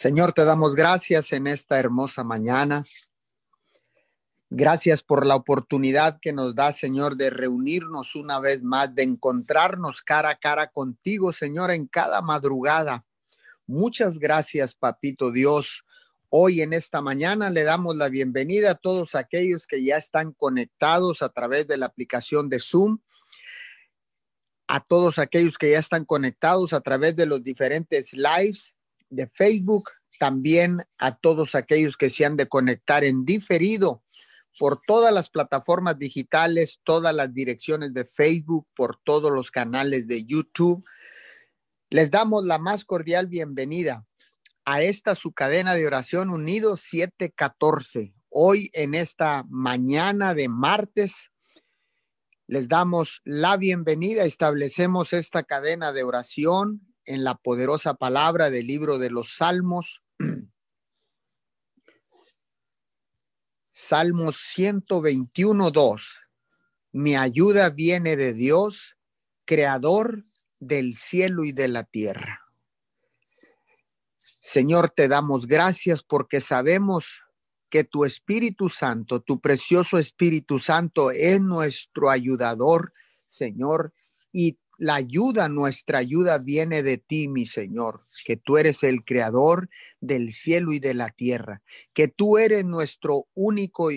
Señor, te damos gracias en esta hermosa mañana. Gracias por la oportunidad que nos da, Señor, de reunirnos una vez más, de encontrarnos cara a cara contigo, Señor, en cada madrugada. Muchas gracias, Papito Dios. Hoy en esta mañana le damos la bienvenida a todos aquellos que ya están conectados a través de la aplicación de Zoom, a todos aquellos que ya están conectados a través de los diferentes lives de Facebook, también a todos aquellos que se han de conectar en diferido por todas las plataformas digitales, todas las direcciones de Facebook, por todos los canales de YouTube. Les damos la más cordial bienvenida a esta su cadena de oración unido 714. Hoy en esta mañana de martes les damos la bienvenida, establecemos esta cadena de oración en la poderosa palabra del libro de los Salmos. Salmos 121, 2. Mi ayuda viene de Dios, creador del cielo y de la tierra. Señor, te damos gracias porque sabemos que tu Espíritu Santo, tu precioso Espíritu Santo es nuestro ayudador, Señor, y la ayuda, nuestra ayuda viene de ti, mi Señor, que tú eres el creador del cielo y de la tierra, que tú eres nuestro único,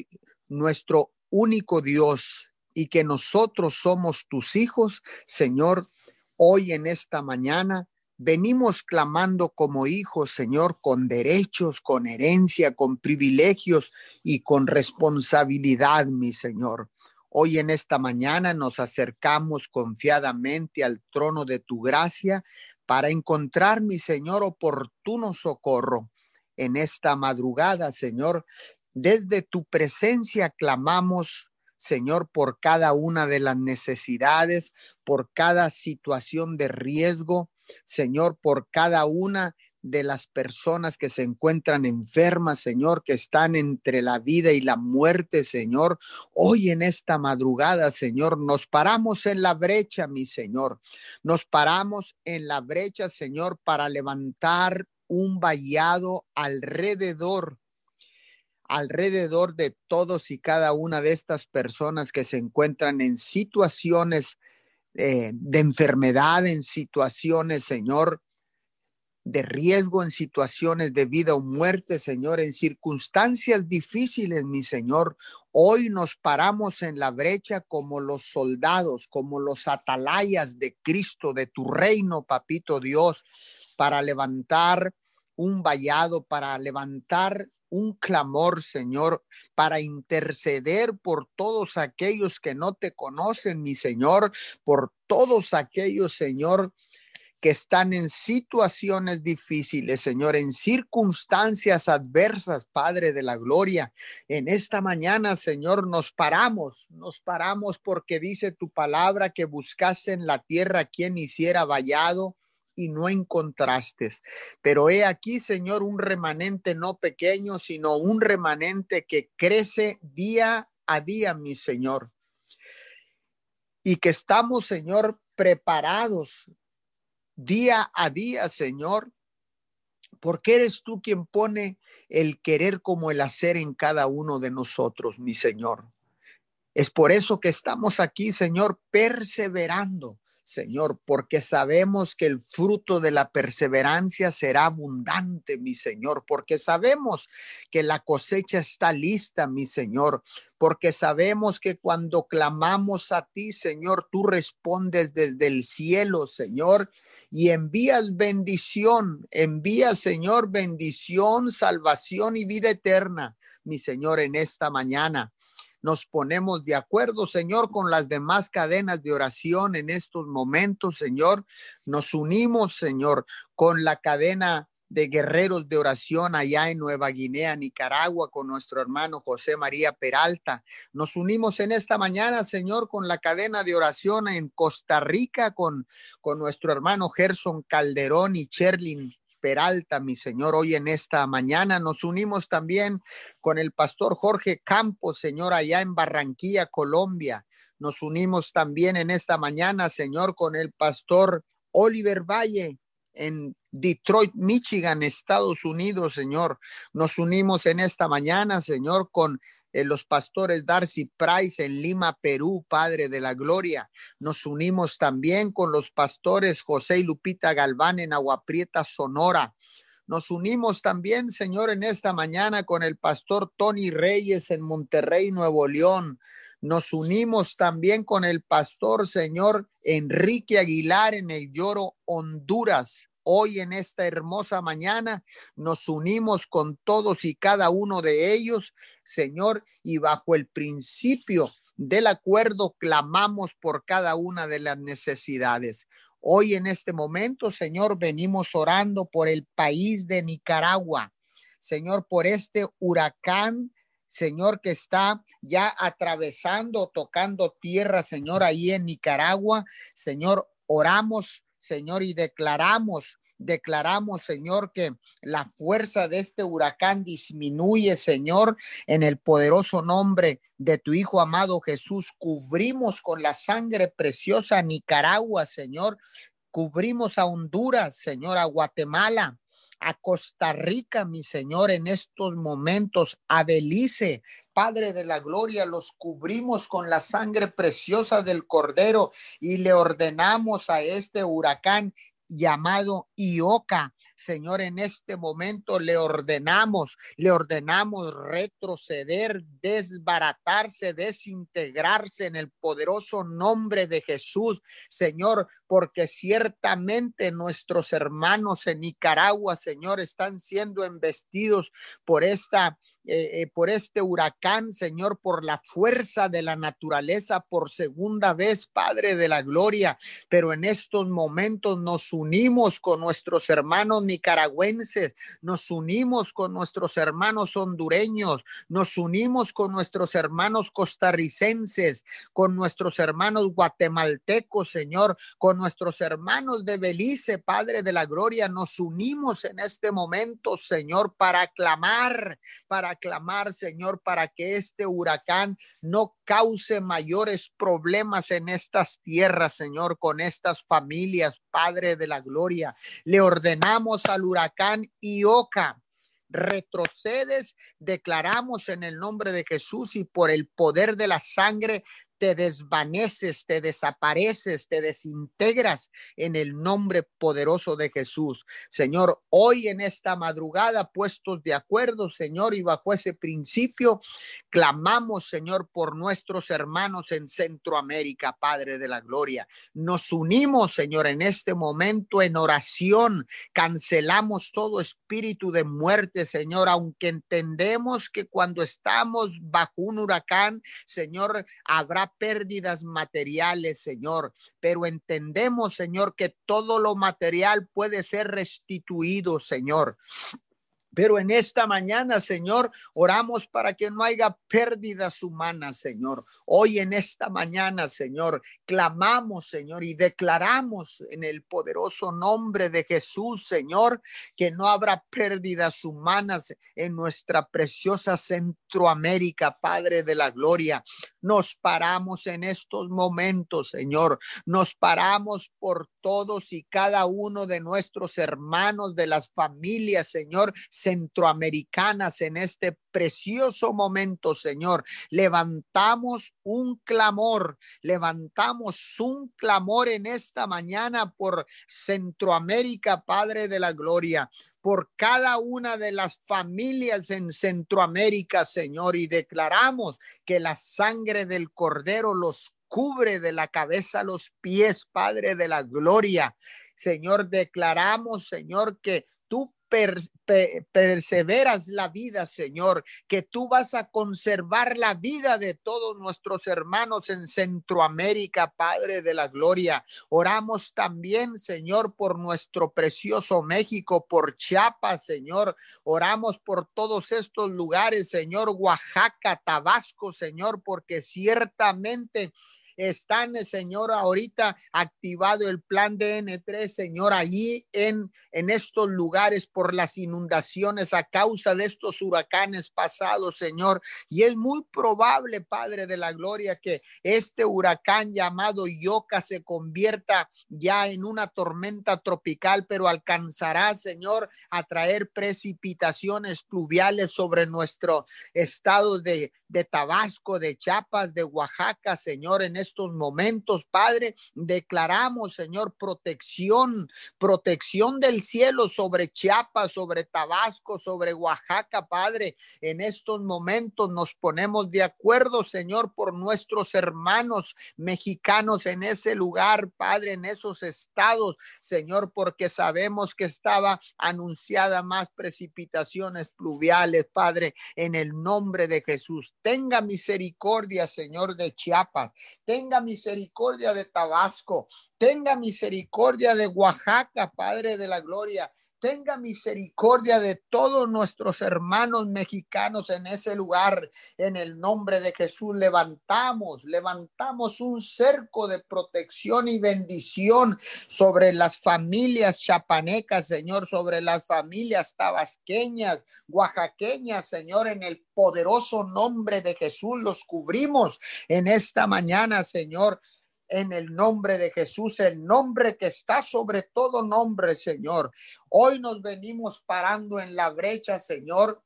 nuestro único Dios y que nosotros somos tus hijos, Señor, hoy en esta mañana. Venimos clamando como hijos, Señor, con derechos, con herencia, con privilegios y con responsabilidad, mi Señor. Hoy en esta mañana nos acercamos confiadamente al trono de tu gracia para encontrar, mi Señor, oportuno socorro. En esta madrugada, Señor, desde tu presencia clamamos, Señor, por cada una de las necesidades, por cada situación de riesgo, Señor, por cada una de las personas que se encuentran enfermas, Señor, que están entre la vida y la muerte, Señor. Hoy en esta madrugada, Señor, nos paramos en la brecha, mi Señor. Nos paramos en la brecha, Señor, para levantar un vallado alrededor alrededor de todos y cada una de estas personas que se encuentran en situaciones eh, de enfermedad, en situaciones, Señor, de riesgo en situaciones de vida o muerte, Señor, en circunstancias difíciles, mi Señor. Hoy nos paramos en la brecha como los soldados, como los atalayas de Cristo, de tu reino, papito Dios, para levantar un vallado, para levantar un clamor, Señor, para interceder por todos aquellos que no te conocen, mi Señor, por todos aquellos, Señor, que están en situaciones difíciles, Señor, en circunstancias adversas, Padre de la Gloria. En esta mañana, Señor, nos paramos, nos paramos porque dice tu palabra que buscaste en la tierra quien hiciera vallado y no encontraste. Pero he aquí, Señor, un remanente no pequeño, sino un remanente que crece día a día, mi Señor. Y que estamos, Señor, preparados día a día, Señor, porque eres tú quien pone el querer como el hacer en cada uno de nosotros, mi Señor. Es por eso que estamos aquí, Señor, perseverando, Señor, porque sabemos que el fruto de la perseverancia será abundante, mi Señor, porque sabemos que la cosecha está lista, mi Señor, porque sabemos que cuando clamamos a ti, Señor, tú respondes desde el cielo, Señor, y envías bendición, envía, Señor, bendición, salvación y vida eterna, mi Señor, en esta mañana nos ponemos de acuerdo, Señor, con las demás cadenas de oración en estos momentos, Señor. Nos unimos, Señor, con la cadena de guerreros de oración allá en Nueva Guinea, Nicaragua, con nuestro hermano José María Peralta. Nos unimos en esta mañana, Señor, con la cadena de oración en Costa Rica, con, con nuestro hermano Gerson Calderón y Cherlin Peralta, mi Señor, hoy en esta mañana. Nos unimos también con el pastor Jorge Campos, Señor, allá en Barranquilla, Colombia. Nos unimos también en esta mañana, Señor, con el pastor Oliver Valle en Detroit, Michigan, Estados Unidos, Señor. Nos unimos en esta mañana, Señor, con eh, los pastores Darcy Price en Lima, Perú, Padre de la Gloria. Nos unimos también con los pastores José y Lupita Galván en Aguaprieta, Sonora. Nos unimos también, Señor, en esta mañana con el pastor Tony Reyes en Monterrey, Nuevo León. Nos unimos también con el pastor, Señor, Enrique Aguilar en el Lloro, Honduras. Hoy en esta hermosa mañana nos unimos con todos y cada uno de ellos, Señor, y bajo el principio del acuerdo clamamos por cada una de las necesidades. Hoy en este momento, Señor, venimos orando por el país de Nicaragua. Señor, por este huracán, Señor, que está ya atravesando, tocando tierra, Señor, ahí en Nicaragua. Señor, oramos Señor, y declaramos declaramos, Señor, que la fuerza de este huracán disminuye, Señor, en el poderoso nombre de tu Hijo amado Jesús. Cubrimos con la sangre preciosa Nicaragua, Señor. Cubrimos a Honduras, Señor, a Guatemala, a Costa Rica, mi Señor, en estos momentos, a Belice, Padre de la Gloria, los cubrimos con la sangre preciosa del Cordero y le ordenamos a este huracán llamado Ioca. Señor, en este momento le ordenamos, le ordenamos retroceder, desbaratarse, desintegrarse en el poderoso nombre de Jesús. Señor, porque ciertamente nuestros hermanos en Nicaragua, Señor, están siendo embestidos por esta, eh, eh, por este huracán, Señor, por la fuerza de la naturaleza por segunda vez, Padre de la Gloria. Pero en estos momentos nos unimos con nuestros hermanos nicaragüenses, nos unimos con nuestros hermanos hondureños, nos unimos con nuestros hermanos costarricenses, con nuestros hermanos guatemaltecos, Señor, con nuestros hermanos de Belice, Padre de la Gloria, nos unimos en este momento, Señor, para clamar, para clamar, Señor, para que este huracán no cause mayores problemas en estas tierras, Señor, con estas familias, Padre de la Gloria. Le ordenamos al huracán Ioca retrocedes, declaramos en el nombre de Jesús y por el poder de la sangre te desvaneces, te desapareces, te desintegras en el nombre poderoso de Jesús. Señor, hoy en esta madrugada, puestos de acuerdo, Señor, y bajo ese principio, clamamos, Señor, por nuestros hermanos en Centroamérica, Padre de la Gloria. Nos unimos, Señor, en este momento en oración. Cancelamos todo espíritu de muerte, Señor, aunque entendemos que cuando estamos bajo un huracán, Señor, habrá pérdidas materiales, Señor, pero entendemos, Señor, que todo lo material puede ser restituido, Señor. Pero en esta mañana, Señor, oramos para que no haya pérdidas humanas, Señor. Hoy en esta mañana, Señor, clamamos, Señor, y declaramos en el poderoso nombre de Jesús, Señor, que no habrá pérdidas humanas en nuestra preciosa Centroamérica, Padre de la Gloria. Nos paramos en estos momentos, Señor. Nos paramos por todos y cada uno de nuestros hermanos, de las familias, Señor centroamericanas en este precioso momento, Señor. Levantamos un clamor, levantamos un clamor en esta mañana por Centroamérica, Padre de la Gloria por cada una de las familias en Centroamérica, Señor, y declaramos que la sangre del Cordero los cubre de la cabeza a los pies, Padre de la Gloria. Señor, declaramos, Señor, que perseveras la vida, Señor, que tú vas a conservar la vida de todos nuestros hermanos en Centroamérica, Padre de la Gloria. Oramos también, Señor, por nuestro precioso México, por Chiapas, Señor. Oramos por todos estos lugares, Señor, Oaxaca, Tabasco, Señor, porque ciertamente están, Señor, ahorita activado el plan DN3, Señor, allí en, en estos lugares por las inundaciones a causa de estos huracanes pasados, Señor. Y es muy probable, Padre de la Gloria, que este huracán llamado Yoka se convierta ya en una tormenta tropical, pero alcanzará, Señor, a traer precipitaciones pluviales sobre nuestro estado de, de Tabasco, de Chiapas, de Oaxaca, Señor, en estos momentos, Padre, declaramos, Señor, protección, protección del cielo sobre Chiapas, sobre Tabasco, sobre Oaxaca, Padre. En estos momentos nos ponemos de acuerdo, Señor, por nuestros hermanos mexicanos en ese lugar, Padre, en esos estados, Señor, porque sabemos que estaba anunciada más precipitaciones pluviales, Padre, en el nombre de Jesús. Tenga misericordia, Señor, de Chiapas. Tenga misericordia de Tabasco. Tenga misericordia de Oaxaca, Padre de la Gloria tenga misericordia de todos nuestros hermanos mexicanos en ese lugar. En el nombre de Jesús levantamos, levantamos un cerco de protección y bendición sobre las familias chapanecas, Señor, sobre las familias tabasqueñas, oaxaqueñas, Señor, en el poderoso nombre de Jesús los cubrimos en esta mañana, Señor en el nombre de Jesús, el nombre que está sobre todo nombre, Señor. Hoy nos venimos parando en la brecha, Señor,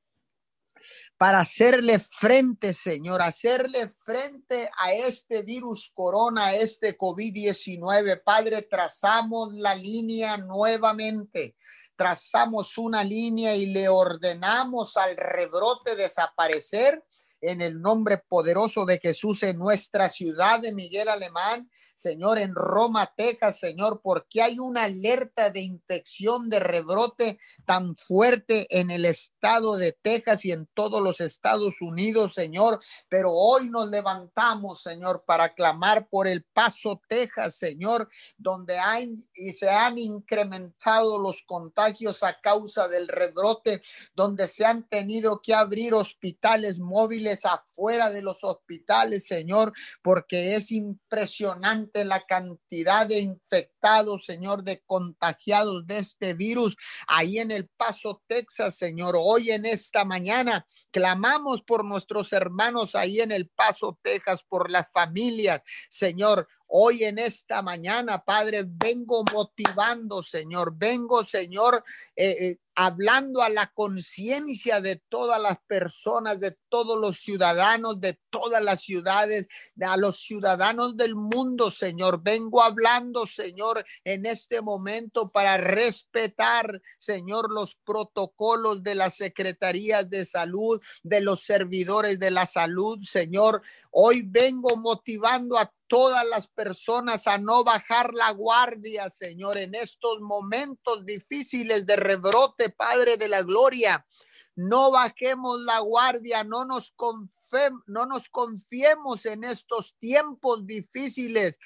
para hacerle frente, Señor, hacerle frente a este virus corona, a este COVID-19. Padre, trazamos la línea nuevamente. Trazamos una línea y le ordenamos al rebrote desaparecer en el nombre poderoso de Jesús en nuestra ciudad de Miguel Alemán, Señor, en Roma, Texas, Señor, porque hay una alerta de infección de rebrote tan fuerte en el estado de Texas y en todos los Estados Unidos, Señor. Pero hoy nos levantamos, Señor, para clamar por el Paso, Texas, Señor, donde hay y se han incrementado los contagios a causa del rebrote, donde se han tenido que abrir hospitales móviles afuera de los hospitales, Señor, porque es impresionante la cantidad de infectados, Señor, de contagiados de este virus ahí en El Paso, Texas, Señor. Hoy en esta mañana clamamos por nuestros hermanos ahí en El Paso, Texas, por las familias, Señor. Hoy en esta mañana, Padre, vengo motivando, Señor. Vengo, Señor, eh, eh, hablando a la conciencia de todas las personas, de todos los ciudadanos, de todas las ciudades, a los ciudadanos del mundo, Señor. Vengo hablando, Señor, en este momento para respetar, Señor, los protocolos de las secretarías de salud, de los servidores de la salud, Señor. Hoy vengo motivando a todas las personas a no bajar la guardia, Señor, en estos momentos difíciles de rebrote, Padre de la Gloria. No bajemos la guardia, no nos no nos confiemos en estos tiempos difíciles.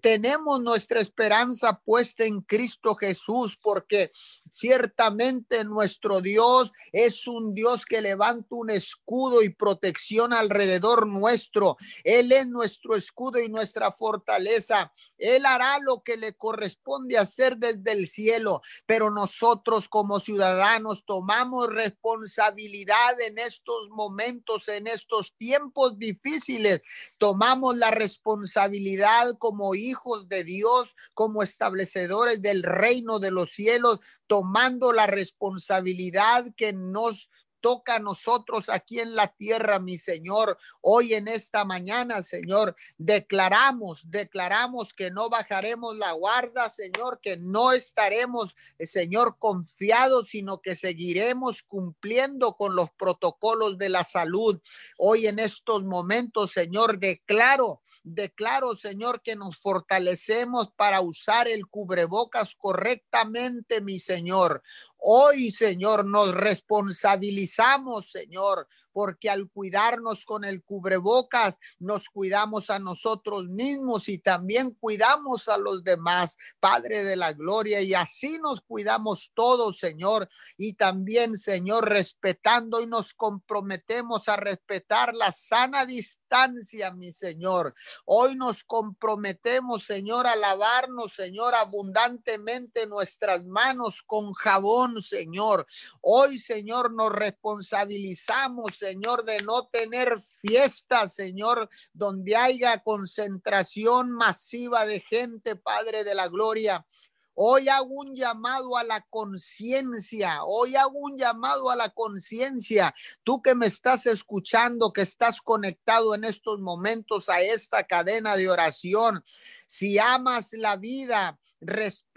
Tenemos nuestra esperanza puesta en Cristo Jesús porque ciertamente nuestro Dios es un Dios que levanta un escudo y protección alrededor nuestro. Él es nuestro escudo y nuestra fortaleza. Él hará lo que le corresponde hacer desde el cielo, pero nosotros como ciudadanos tomamos responsabilidad en estos momentos, en estos tiempos difíciles, tomamos la responsabilidad como hijos de Dios, como establecedores del reino de los cielos, tomando la responsabilidad que nos toca a nosotros aquí en la tierra, mi Señor. Hoy en esta mañana, Señor, declaramos, declaramos que no bajaremos la guarda, Señor, que no estaremos, eh, Señor, confiados, sino que seguiremos cumpliendo con los protocolos de la salud. Hoy en estos momentos, Señor, declaro, declaro, Señor, que nos fortalecemos para usar el cubrebocas correctamente, mi Señor. Hoy, Señor, nos responsabilizamos, Señor, porque al cuidarnos con el cubrebocas, nos cuidamos a nosotros mismos y también cuidamos a los demás, Padre de la Gloria, y así nos cuidamos todos, Señor, y también, Señor, respetando y nos comprometemos a respetar la sana distancia, mi Señor. Hoy nos comprometemos, Señor, a lavarnos, Señor, abundantemente nuestras manos con jabón, Señor. Hoy, Señor, nos responsabilizamos, Señor, de no tener fiestas, Señor, donde haya concentración masiva de gente, Padre de la Gloria. Hoy hago un llamado a la conciencia. Hoy hago un llamado a la conciencia. Tú que me estás escuchando, que estás conectado en estos momentos a esta cadena de oración. Si amas la vida,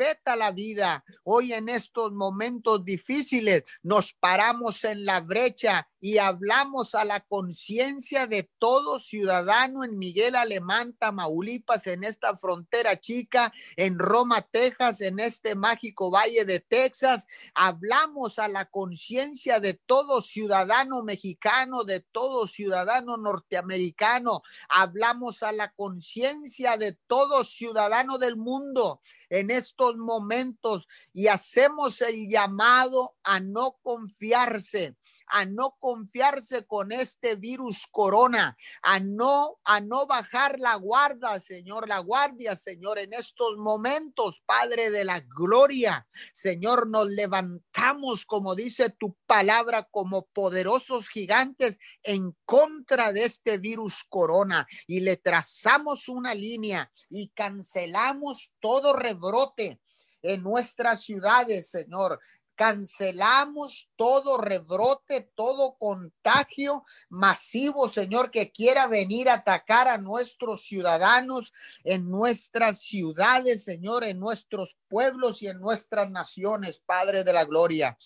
respeta la vida. Hoy en estos momentos difíciles nos paramos en la brecha y hablamos a la conciencia de todo ciudadano en Miguel Alemán, Tamaulipas, en esta frontera chica, en Roma, Texas, en este mágico valle de Texas. Hablamos a la conciencia de todo ciudadano mexicano, de todo ciudadano norteamericano. Hablamos a la conciencia de todo ciudadano del mundo en estos momentos y hacemos el llamado a no confiarse a no confiarse con este virus corona, a no a no bajar la guardia, Señor, la guardia, Señor, en estos momentos, Padre de la gloria. Señor, nos levantamos como dice tu palabra como poderosos gigantes en contra de este virus corona y le trazamos una línea y cancelamos todo rebrote en nuestras ciudades, Señor. Cancelamos todo rebrote, todo contagio masivo, Señor, que quiera venir a atacar a nuestros ciudadanos en nuestras ciudades, Señor, en nuestros pueblos y en nuestras naciones, Padre de la Gloria.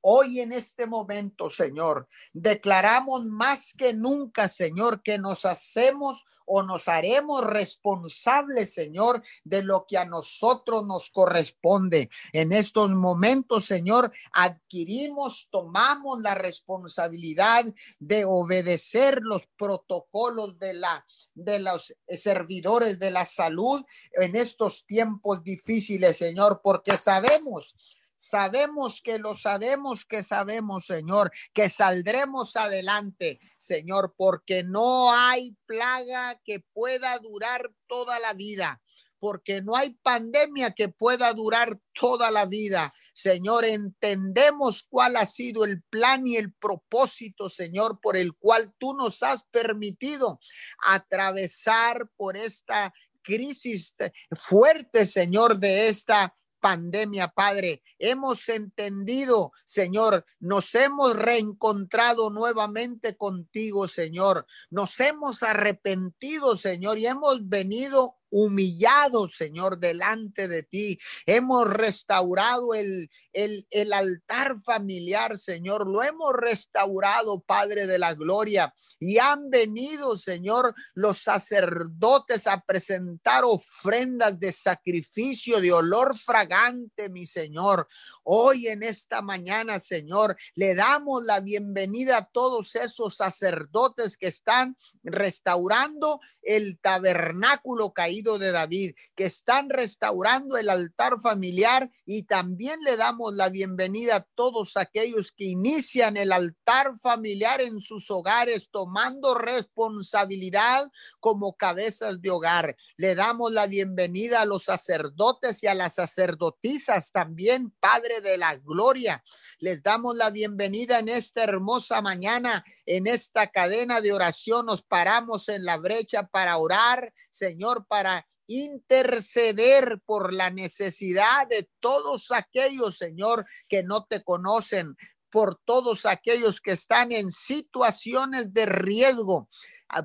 Hoy en este momento, Señor, declaramos más que nunca, Señor, que nos hacemos o nos haremos responsables, Señor, de lo que a nosotros nos corresponde. En estos momentos, Señor, adquirimos, tomamos la responsabilidad de obedecer los protocolos de la de los servidores de la salud en estos tiempos difíciles, Señor, porque sabemos Sabemos que lo sabemos que sabemos, Señor, que saldremos adelante, Señor, porque no hay plaga que pueda durar toda la vida porque no hay pandemia que pueda durar toda la vida. Señor, entendemos cuál ha sido el plan y el propósito, Señor, por el cual tú nos has permitido atravesar por esta crisis fuerte, Señor, de esta pandemia, Padre. Hemos entendido, Señor, nos hemos reencontrado nuevamente contigo, Señor. Nos hemos arrepentido, Señor, y hemos venido humillados, Señor, delante de ti. Hemos restaurado el, el, el altar familiar, Señor. Lo hemos restaurado, Padre de la Gloria. Y han venido, Señor, los sacerdotes a presentar ofrendas de sacrificio, de olor fragante, mi Señor. Hoy en esta mañana, Señor, le damos la bienvenida a todos esos sacerdotes que están restaurando el tabernáculo caído de David, que están restaurando el altar familiar y también le damos la bienvenida a todos aquellos que inician el altar familiar en sus hogares, tomando responsabilidad como cabezas de hogar. Le damos la bienvenida a los sacerdotes y a las sacerdotisas también, Padre de la Gloria. Les damos la bienvenida en esta hermosa mañana, en esta cadena de oración. Nos paramos en la brecha para orar, Señor, para interceder por la necesidad de todos aquellos, Señor, que no te conocen, por todos aquellos que están en situaciones de riesgo,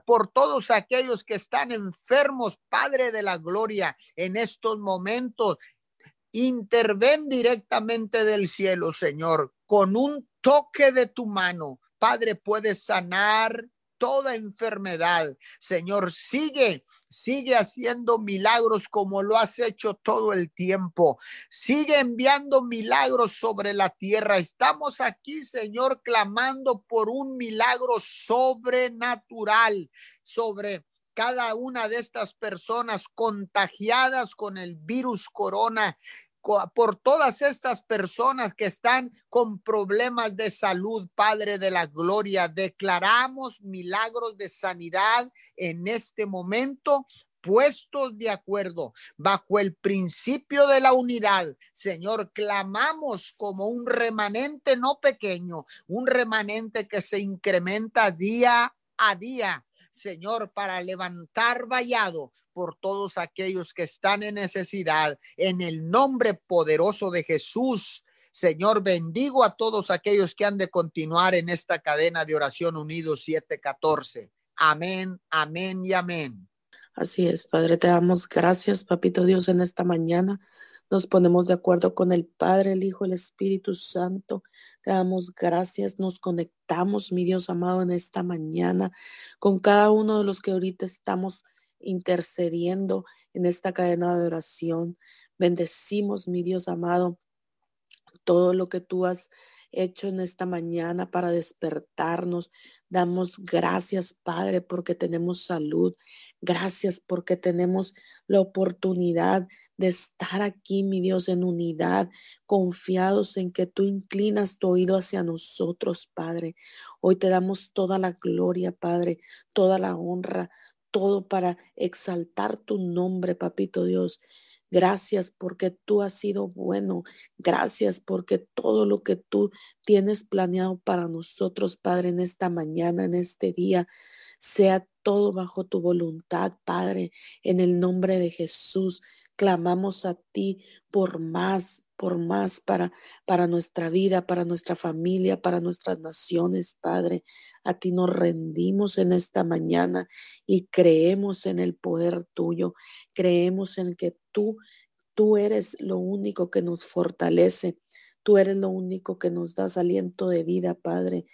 por todos aquellos que están enfermos, Padre de la Gloria, en estos momentos. Interven directamente del cielo, Señor, con un toque de tu mano. Padre, puedes sanar, toda enfermedad. Señor, sigue, sigue haciendo milagros como lo has hecho todo el tiempo. Sigue enviando milagros sobre la tierra. Estamos aquí, Señor, clamando por un milagro sobrenatural sobre cada una de estas personas contagiadas con el virus corona por todas estas personas que están con problemas de salud, Padre de la Gloria. Declaramos milagros de sanidad en este momento puestos de acuerdo bajo el principio de la unidad. Señor, clamamos como un remanente no pequeño, un remanente que se incrementa día a día. Señor, para levantar vallado por todos aquellos que están en necesidad. En el nombre poderoso de Jesús, Señor, bendigo a todos aquellos que han de continuar en esta cadena de oración unidos 714. Amén, amén y amén. Así es, Padre, te damos gracias, Papito Dios, en esta mañana. Nos ponemos de acuerdo con el Padre, el Hijo, el Espíritu Santo. Te damos gracias, nos conectamos, mi Dios amado, en esta mañana con cada uno de los que ahorita estamos intercediendo en esta cadena de oración. Bendecimos, mi Dios amado, todo lo que tú has hecho en esta mañana para despertarnos. Damos gracias, Padre, porque tenemos salud. Gracias porque tenemos la oportunidad de estar aquí, mi Dios, en unidad, confiados en que tú inclinas tu oído hacia nosotros, Padre. Hoy te damos toda la gloria, Padre, toda la honra, todo para exaltar tu nombre, papito Dios. Gracias porque tú has sido bueno. Gracias porque todo lo que tú tienes planeado para nosotros, Padre, en esta mañana, en este día, sea todo bajo tu voluntad, Padre. En el nombre de Jesús, clamamos a ti por más, por más para, para nuestra vida, para nuestra familia, para nuestras naciones, Padre. A ti nos rendimos en esta mañana y creemos en el poder tuyo, creemos en que tú, tú eres lo único que nos fortalece, tú eres lo único que nos das aliento de vida, Padre.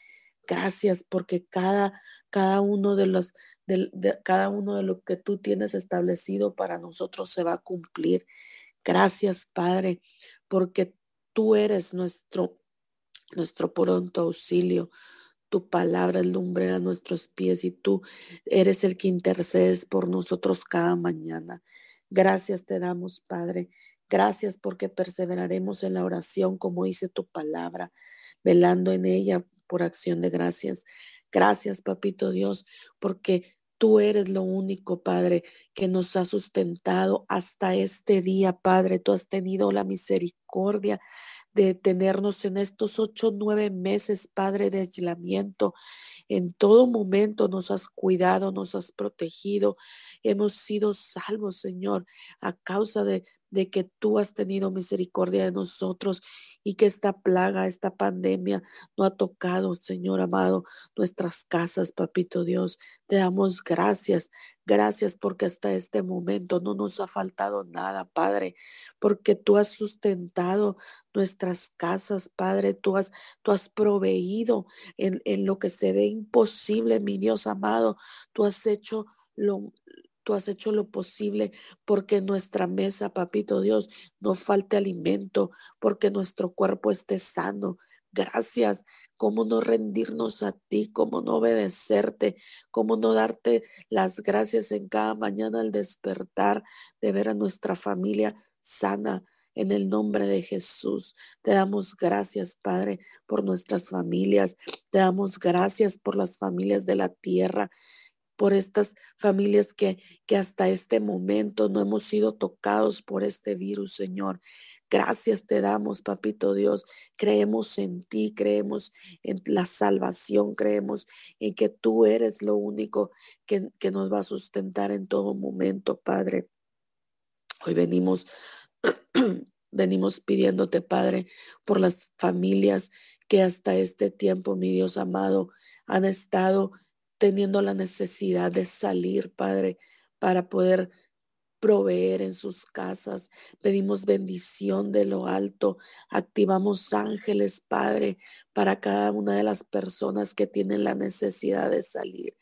Gracias porque cada, cada uno de los de, cada uno de lo que tú tienes establecido para nosotros se va a cumplir. Gracias, Padre, porque tú eres nuestro, nuestro pronto auxilio. Tu palabra es a nuestros pies y tú eres el que intercedes por nosotros cada mañana. Gracias te damos, Padre. Gracias porque perseveraremos en la oración como dice tu palabra, velando en ella por acción de gracias. Gracias, papito Dios, porque Tú eres lo único, Padre, que nos ha sustentado hasta este día, Padre. Tú has tenido la misericordia de tenernos en estos ocho, nueve meses, Padre, de aislamiento. En todo momento nos has cuidado, nos has protegido. Hemos sido salvos, Señor, a causa de, de que tú has tenido misericordia de nosotros y que esta plaga, esta pandemia no ha tocado, Señor amado, nuestras casas, papito Dios. Te damos gracias, gracias porque hasta este momento no nos ha faltado nada, Padre, porque tú has sustentado nuestras casas, Padre, tú has, tú has proveído en, en lo que se ve imposible, mi Dios amado, tú has hecho lo, Tú has hecho lo posible porque nuestra mesa, papito Dios, no falte alimento, porque nuestro cuerpo esté sano. Gracias. ¿Cómo no rendirnos a ti? ¿Cómo no obedecerte? ¿Cómo no darte las gracias en cada mañana al despertar de ver a nuestra familia sana? En el nombre de Jesús, te damos gracias, Padre, por nuestras familias. Te damos gracias por las familias de la tierra por estas familias que, que hasta este momento no hemos sido tocados por este virus, Señor. Gracias te damos, papito Dios. Creemos en ti, creemos en la salvación, creemos en que tú eres lo único que, que nos va a sustentar en todo momento, Padre. Hoy venimos, venimos pidiéndote, Padre, por las familias que hasta este tiempo, mi Dios amado, han estado teniendo la necesidad de salir, Padre, para poder proveer en sus casas. Pedimos bendición de lo alto. Activamos ángeles, Padre, para cada una de las personas que tienen la necesidad de salir.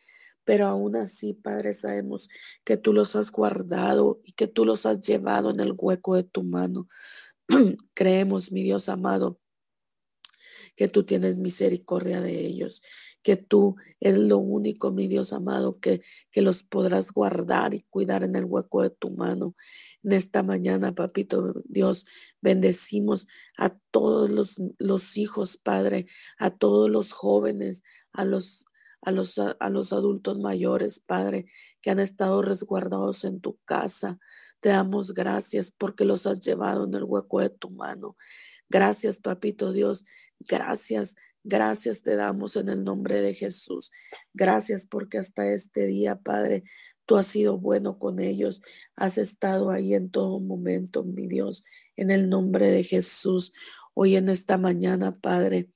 pero aún así, Padre, sabemos que tú los has guardado y que tú los has llevado en el hueco de tu mano. Creemos, mi Dios amado, que tú tienes misericordia de ellos, que tú eres lo único, mi Dios amado, que, que los podrás guardar y cuidar en el hueco de tu mano. En esta mañana, papito Dios, bendecimos a todos los, los hijos, Padre, a todos los jóvenes, a los a los, a los adultos mayores, Padre, que han estado resguardados en tu casa. Te damos gracias porque los has llevado en el hueco de tu mano. Gracias, papito Dios. Gracias, gracias te damos en el nombre de Jesús. Gracias porque hasta este día, Padre, tú has sido bueno con ellos. Has estado ahí en todo momento, mi Dios, en el nombre de Jesús. Hoy en esta mañana, Padre,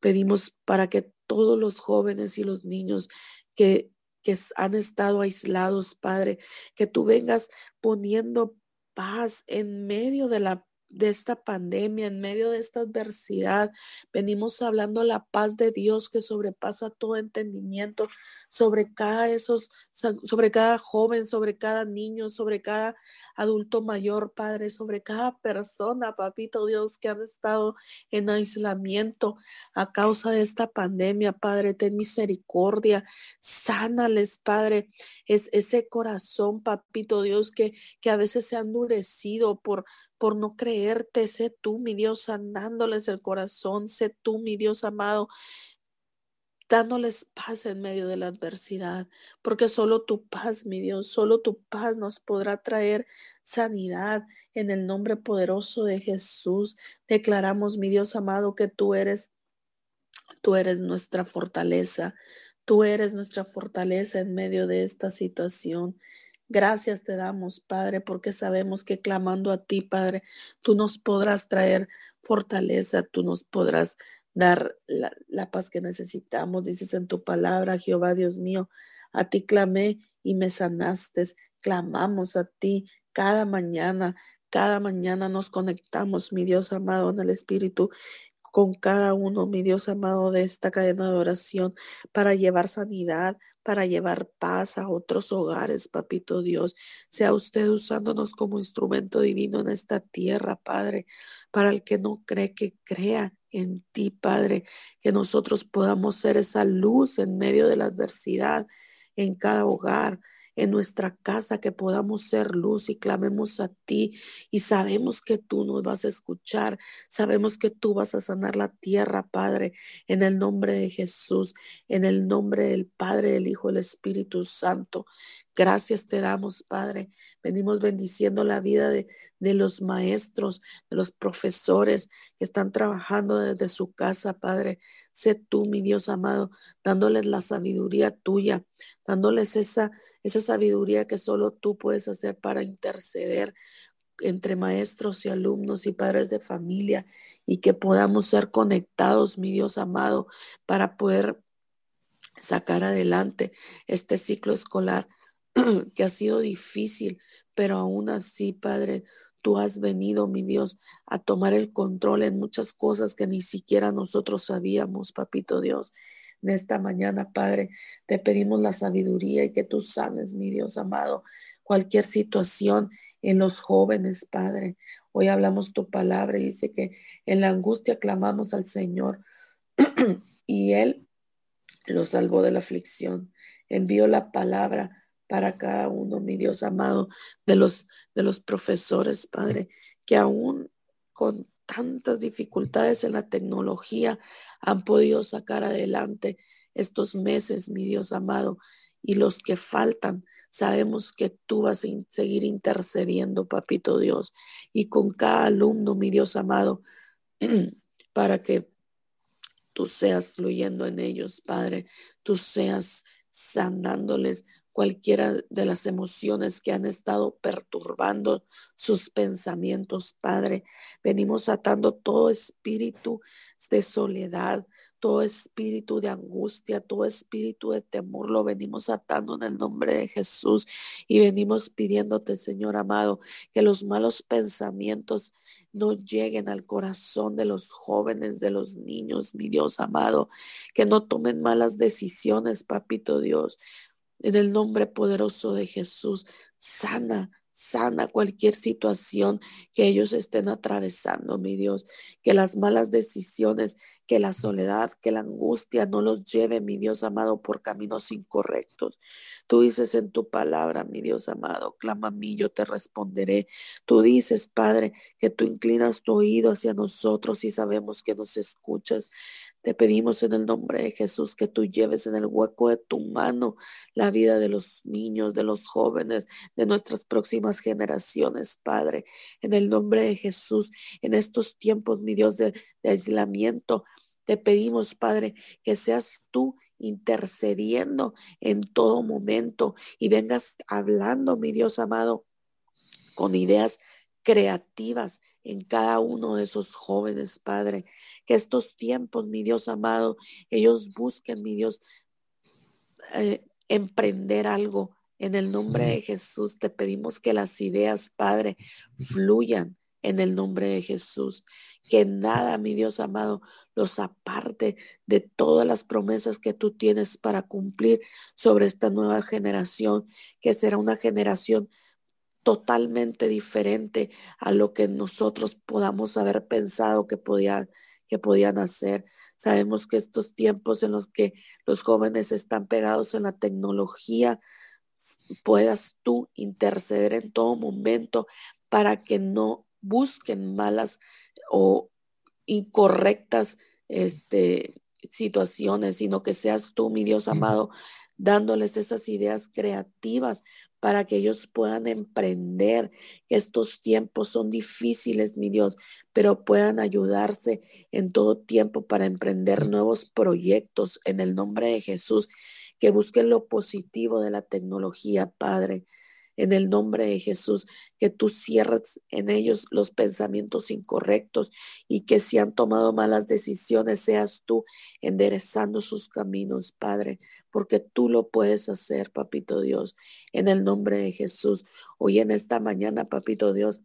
pedimos para que todos los jóvenes y los niños que, que han estado aislados, Padre, que tú vengas poniendo paz en medio de la de esta pandemia, en medio de esta adversidad, venimos hablando la paz de Dios que sobrepasa todo entendimiento sobre cada esos, sobre cada joven, sobre cada niño, sobre cada adulto mayor, Padre, sobre cada persona, Papito Dios, que han estado en aislamiento a causa de esta pandemia, Padre, ten misericordia, sánales, Padre, es ese corazón, Papito Dios, que, que a veces se ha endurecido por por no Sé tú, mi Dios, sanándoles el corazón. Sé tú, mi Dios amado, dándoles paz en medio de la adversidad, porque solo tu paz, mi Dios, solo tu paz nos podrá traer sanidad. En el nombre poderoso de Jesús, declaramos, mi Dios amado, que tú eres, tú eres nuestra fortaleza. Tú eres nuestra fortaleza en medio de esta situación. Gracias te damos, Padre, porque sabemos que clamando a ti, Padre, tú nos podrás traer fortaleza, tú nos podrás dar la, paz que necesitamos. Dices en tu palabra, Jehová Dios mío, a ti clamé y me sanaste. Clamamos a ti cada mañana. Cada mañana nos conectamos, mi Dios amado, en el Espíritu con cada uno, mi Dios amado, de esta cadena de oración para llevar sanidad, para llevar paz a otros hogares, papito Dios. Sea usted usándonos como instrumento divino en esta tierra, Padre, para el que no cree que crea en ti, Padre, que nosotros podamos ser esa luz en medio de la adversidad en cada hogar, en nuestra casa, que podamos ser luz y clamemos a ti y sabemos que tú nos vas a escuchar, sabemos que tú vas a sanar la tierra, Padre, en el nombre de Jesús, en el nombre del Padre, del Hijo, del Espíritu Santo. Gracias te damos, Padre. Venimos bendiciendo la vida de, de, los maestros, de los profesores que están trabajando desde su casa, Padre. Sé tú, mi Dios amado, dándoles la sabiduría tuya, dándoles esa, esa sabiduría que solo tú puedes hacer para interceder entre maestros y alumnos y padres de familia y que podamos ser conectados, mi Dios amado, para poder sacar adelante este ciclo escolar que ha sido difícil, pero aún así, Padre, tú has venido, mi Dios, a tomar el control en muchas cosas que ni siquiera nosotros sabíamos, papito Dios. En esta mañana, Padre, te pedimos la sabiduría y que tú sanes, mi Dios amado, cualquier situación en los jóvenes, Padre. Hoy hablamos tu palabra y dice que en la angustia clamamos al Señor y Él lo salvó de la aflicción. Envió la palabra para cada uno, mi Dios amado, de los, de los profesores, Padre, que aún con tantas dificultades en la tecnología han podido sacar adelante estos meses, mi Dios amado, y los que faltan, sabemos que tú vas a seguir intercediendo, papito Dios, y con cada alumno, mi Dios amado, para que tú seas fluyendo en ellos, Padre, tú seas sanándoles, cualquiera de las emociones que han estado perturbando sus pensamientos, Padre. Venimos atando todo espíritu de soledad, todo espíritu de angustia, todo espíritu de temor, lo venimos atando en el nombre de Jesús y venimos pidiéndote, Señor amado, que los malos pensamientos no lleguen al corazón de los jóvenes, de los niños, mi Dios amado, que no tomen malas decisiones, papito Dios, En el nombre poderoso de Jesús, sana, sana cualquier situación que ellos estén atravesando, mi Dios. Que las malas decisiones, que la soledad, que la angustia no los lleve, mi Dios amado, por caminos incorrectos. Tú dices en tu palabra, mi Dios amado, clama a mí, yo te responderé. Tú dices, Padre, que tú inclinas tu oído hacia nosotros y sabemos que nos escuchas. Te pedimos en el nombre de Jesús que tú lleves en el hueco de tu mano la vida de los niños, de los jóvenes, de nuestras próximas generaciones, Padre. En el nombre de Jesús, en estos tiempos, mi Dios, de, aislamiento, te pedimos, Padre, que seas tú intercediendo en todo momento y vengas hablando, mi Dios amado, con ideas creativas en cada uno de esos jóvenes, Padre. Que estos tiempos, mi Dios amado, ellos busquen, mi Dios, eh, emprender algo. En el nombre de Jesús te pedimos que las ideas, Padre, fluyan en el nombre de Jesús. Que nada, mi Dios amado, los aparte de todas las promesas que tú tienes para cumplir sobre esta nueva generación, que será una generación totalmente diferente a lo que nosotros podamos haber pensado que podían que podían hacer. Sabemos que estos tiempos en los que los jóvenes están pegados en la tecnología, puedas tú interceder en todo momento para que no busquen malas o incorrectas este, situaciones, sino que seas tú, mi Dios amado, dándoles esas ideas creativas para que ellos puedan emprender, estos tiempos son difíciles, mi Dios, pero puedan ayudarse en todo tiempo para emprender nuevos proyectos en el nombre de Jesús, que busquen lo positivo de la tecnología, Padre en el nombre de Jesús, que tú cierres en ellos los pensamientos incorrectos y que si han tomado malas decisiones, seas tú enderezando sus caminos, Padre, porque tú lo puedes hacer, Papito Dios, en el nombre de Jesús. Hoy en esta mañana, Papito Dios,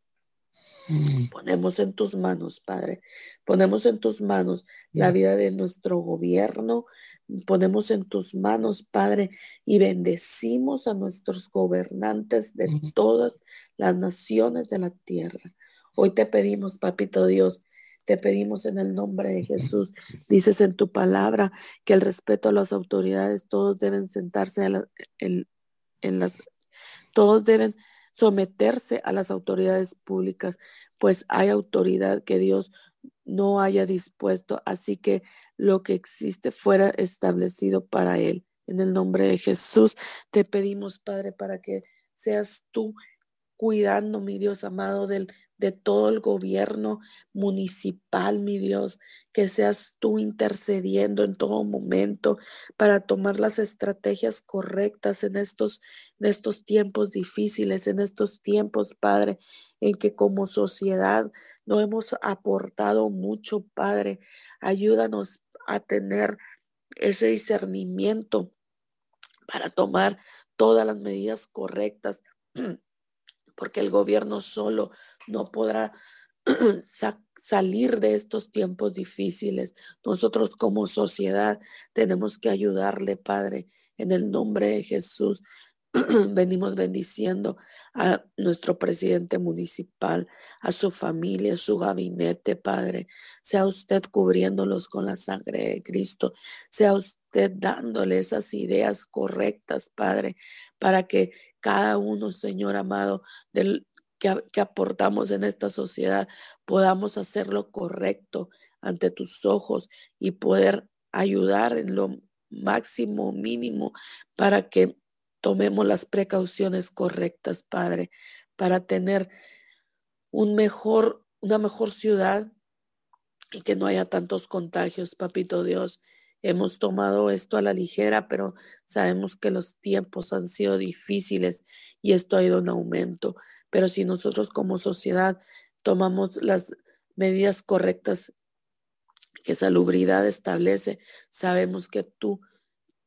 Mm. Ponemos en tus manos, Padre. Ponemos en tus manos la vida de nuestro gobierno. Ponemos en tus manos, Padre, y bendecimos a nuestros gobernantes de todas las naciones de la tierra. Hoy te pedimos, Papito Dios, te pedimos en el nombre de Jesús. Dices en tu palabra que el respeto a las autoridades, todos deben sentarse en, en las, todos deben someterse a las autoridades públicas, pues hay autoridad que Dios no haya dispuesto, así que lo que existe fuera establecido para Él. En el nombre de Jesús te pedimos, Padre, para que seas tú cuidando, mi Dios amado, del de todo el gobierno municipal, mi Dios, que seas tú intercediendo en todo momento para tomar las estrategias correctas en estos, en estos tiempos difíciles, en estos tiempos, Padre, en que como sociedad no hemos aportado mucho, Padre. Ayúdanos a tener ese discernimiento para tomar todas las medidas correctas porque el gobierno solo no podrá salir de estos tiempos difíciles. Nosotros como sociedad tenemos que ayudarle, Padre, en el nombre de Jesús. Venimos bendiciendo a nuestro presidente municipal, a su familia, a su gabinete, Padre. Sea usted cubriéndolos con la sangre de Cristo. Sea usted dándole esas ideas correctas, Padre, para que cada uno, Señor amado, del, que, aportamos en esta sociedad, podamos hacer lo correcto ante tus ojos y poder ayudar en lo máximo, mínimo, para que tomemos las precauciones correctas, Padre, para tener un mejor, una mejor ciudad y que no haya tantos contagios, Papito Dios. Hemos tomado esto a la ligera, pero sabemos que los tiempos han sido difíciles y esto ha ido en aumento. Pero si nosotros como sociedad tomamos las medidas correctas que salubridad establece, sabemos que tú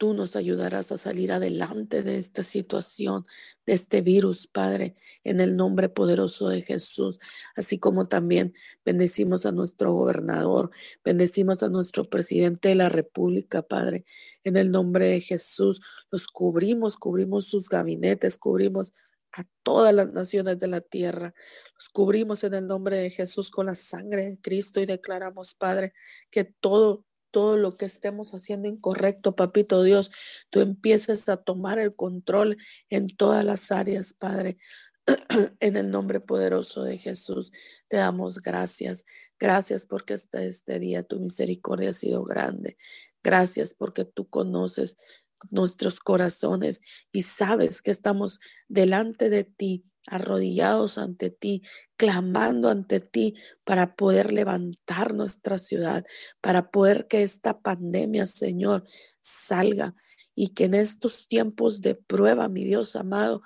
tú nos ayudarás a salir adelante de esta situación, de este virus, Padre, en el nombre poderoso de Jesús, así como también bendecimos a nuestro gobernador, bendecimos a nuestro presidente de la República, Padre, en el nombre de Jesús, los cubrimos, cubrimos sus gabinetes, cubrimos a todas las naciones de la tierra. Los cubrimos en el nombre de Jesús con la sangre de Cristo y declaramos, Padre, que todo todo lo que estemos haciendo incorrecto, papito Dios, tú empieces a tomar el control en todas las áreas, Padre. en el nombre poderoso de Jesús, te damos gracias. Gracias porque hasta este día tu misericordia ha sido grande. Gracias porque tú conoces nuestros corazones y sabes que estamos delante de ti arrodillados ante ti, clamando ante ti para poder levantar nuestra ciudad, para poder que esta pandemia, Señor, salga y que en estos tiempos de prueba, mi Dios amado,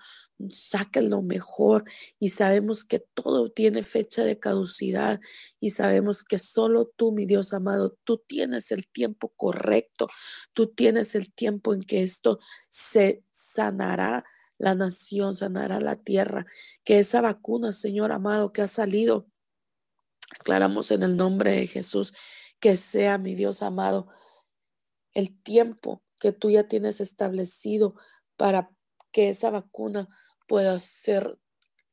saquen lo mejor. Y sabemos que todo tiene fecha de caducidad y sabemos que solo tú, mi Dios amado, tú tienes el tiempo correcto, tú tienes el tiempo en que esto se sanará la nación, sanará la tierra. Que esa vacuna, Señor amado, que ha salido, aclaramos en el nombre de Jesús, que sea, mi Dios amado, el tiempo que tú ya tienes establecido para que esa vacuna pueda ser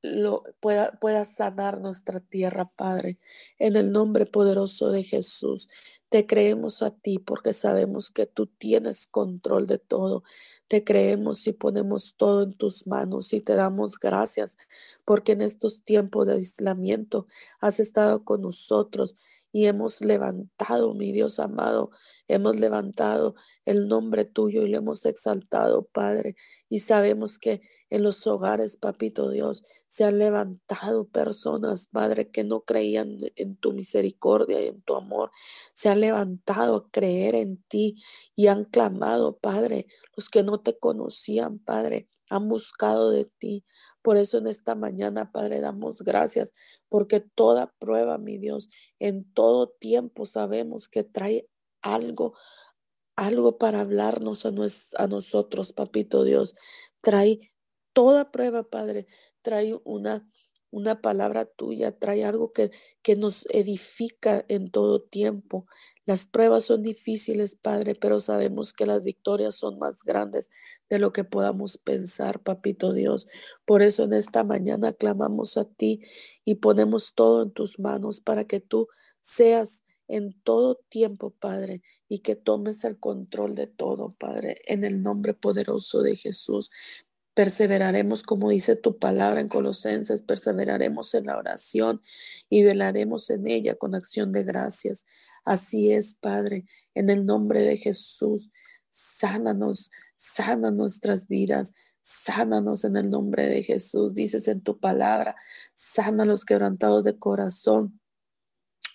lo, pueda, pueda sanar nuestra tierra, Padre, en el nombre poderoso de Jesús. Te creemos a ti porque sabemos que tú tienes control de todo. Te creemos y ponemos todo en tus manos y te damos gracias porque en estos tiempos de aislamiento has estado con nosotros y hemos levantado, mi Dios amado, hemos levantado el nombre tuyo y lo hemos exaltado, Padre. Y sabemos que en los hogares, papito Dios, se han levantado personas, Padre, que no creían en tu misericordia y en tu amor. Se han levantado a creer en ti y han clamado, Padre, los que no te conocían, Padre han buscado de ti. Por eso en esta mañana, Padre, damos gracias, porque toda prueba, mi Dios, en todo tiempo sabemos que trae algo, algo para hablarnos a, a nosotros, Papito Dios. Trae toda prueba, Padre, trae una una palabra tuya, trae algo que, que nos edifica en todo tiempo. Las pruebas son difíciles, Padre, pero sabemos que las victorias son más grandes de lo que podamos pensar, Papito Dios. Por eso en esta mañana clamamos a ti y ponemos todo en tus manos para que tú seas en todo tiempo, Padre, y que tomes el control de todo, Padre, en el nombre poderoso de Jesús. Perseveraremos, como dice tu palabra en Colosenses, perseveraremos en la oración y velaremos en ella con acción de gracias. Así es, Padre, en el nombre de Jesús, sánanos, sana nuestras vidas, sánanos en el nombre de Jesús. Dices en tu palabra, sana los quebrantados de corazón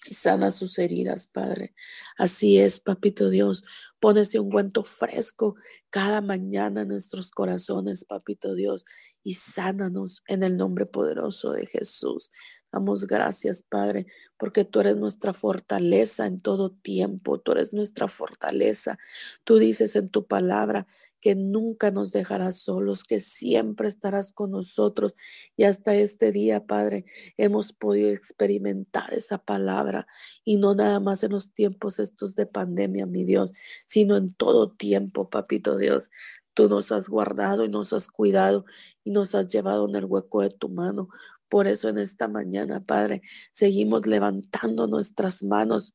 y sana sus heridas, Padre. Así es, Papito Dios. Pon ese ungüento fresco cada mañana en nuestros corazones, Papito Dios, y sánanos en el nombre poderoso de Jesús. Damos gracias, Padre, porque tú eres nuestra fortaleza en todo tiempo. Tú eres nuestra fortaleza. Tú dices en tu palabra que nunca nos dejarás solos, que siempre estarás con nosotros. Y hasta este día, Padre, hemos podido experimentar esa palabra y no nada más en los tiempos estos de pandemia, mi Dios, sino en todo tiempo, Papito Dios. Tú nos has guardado y nos has cuidado y nos has llevado en el hueco de tu mano. Por eso en esta mañana, Padre, seguimos levantando nuestras manos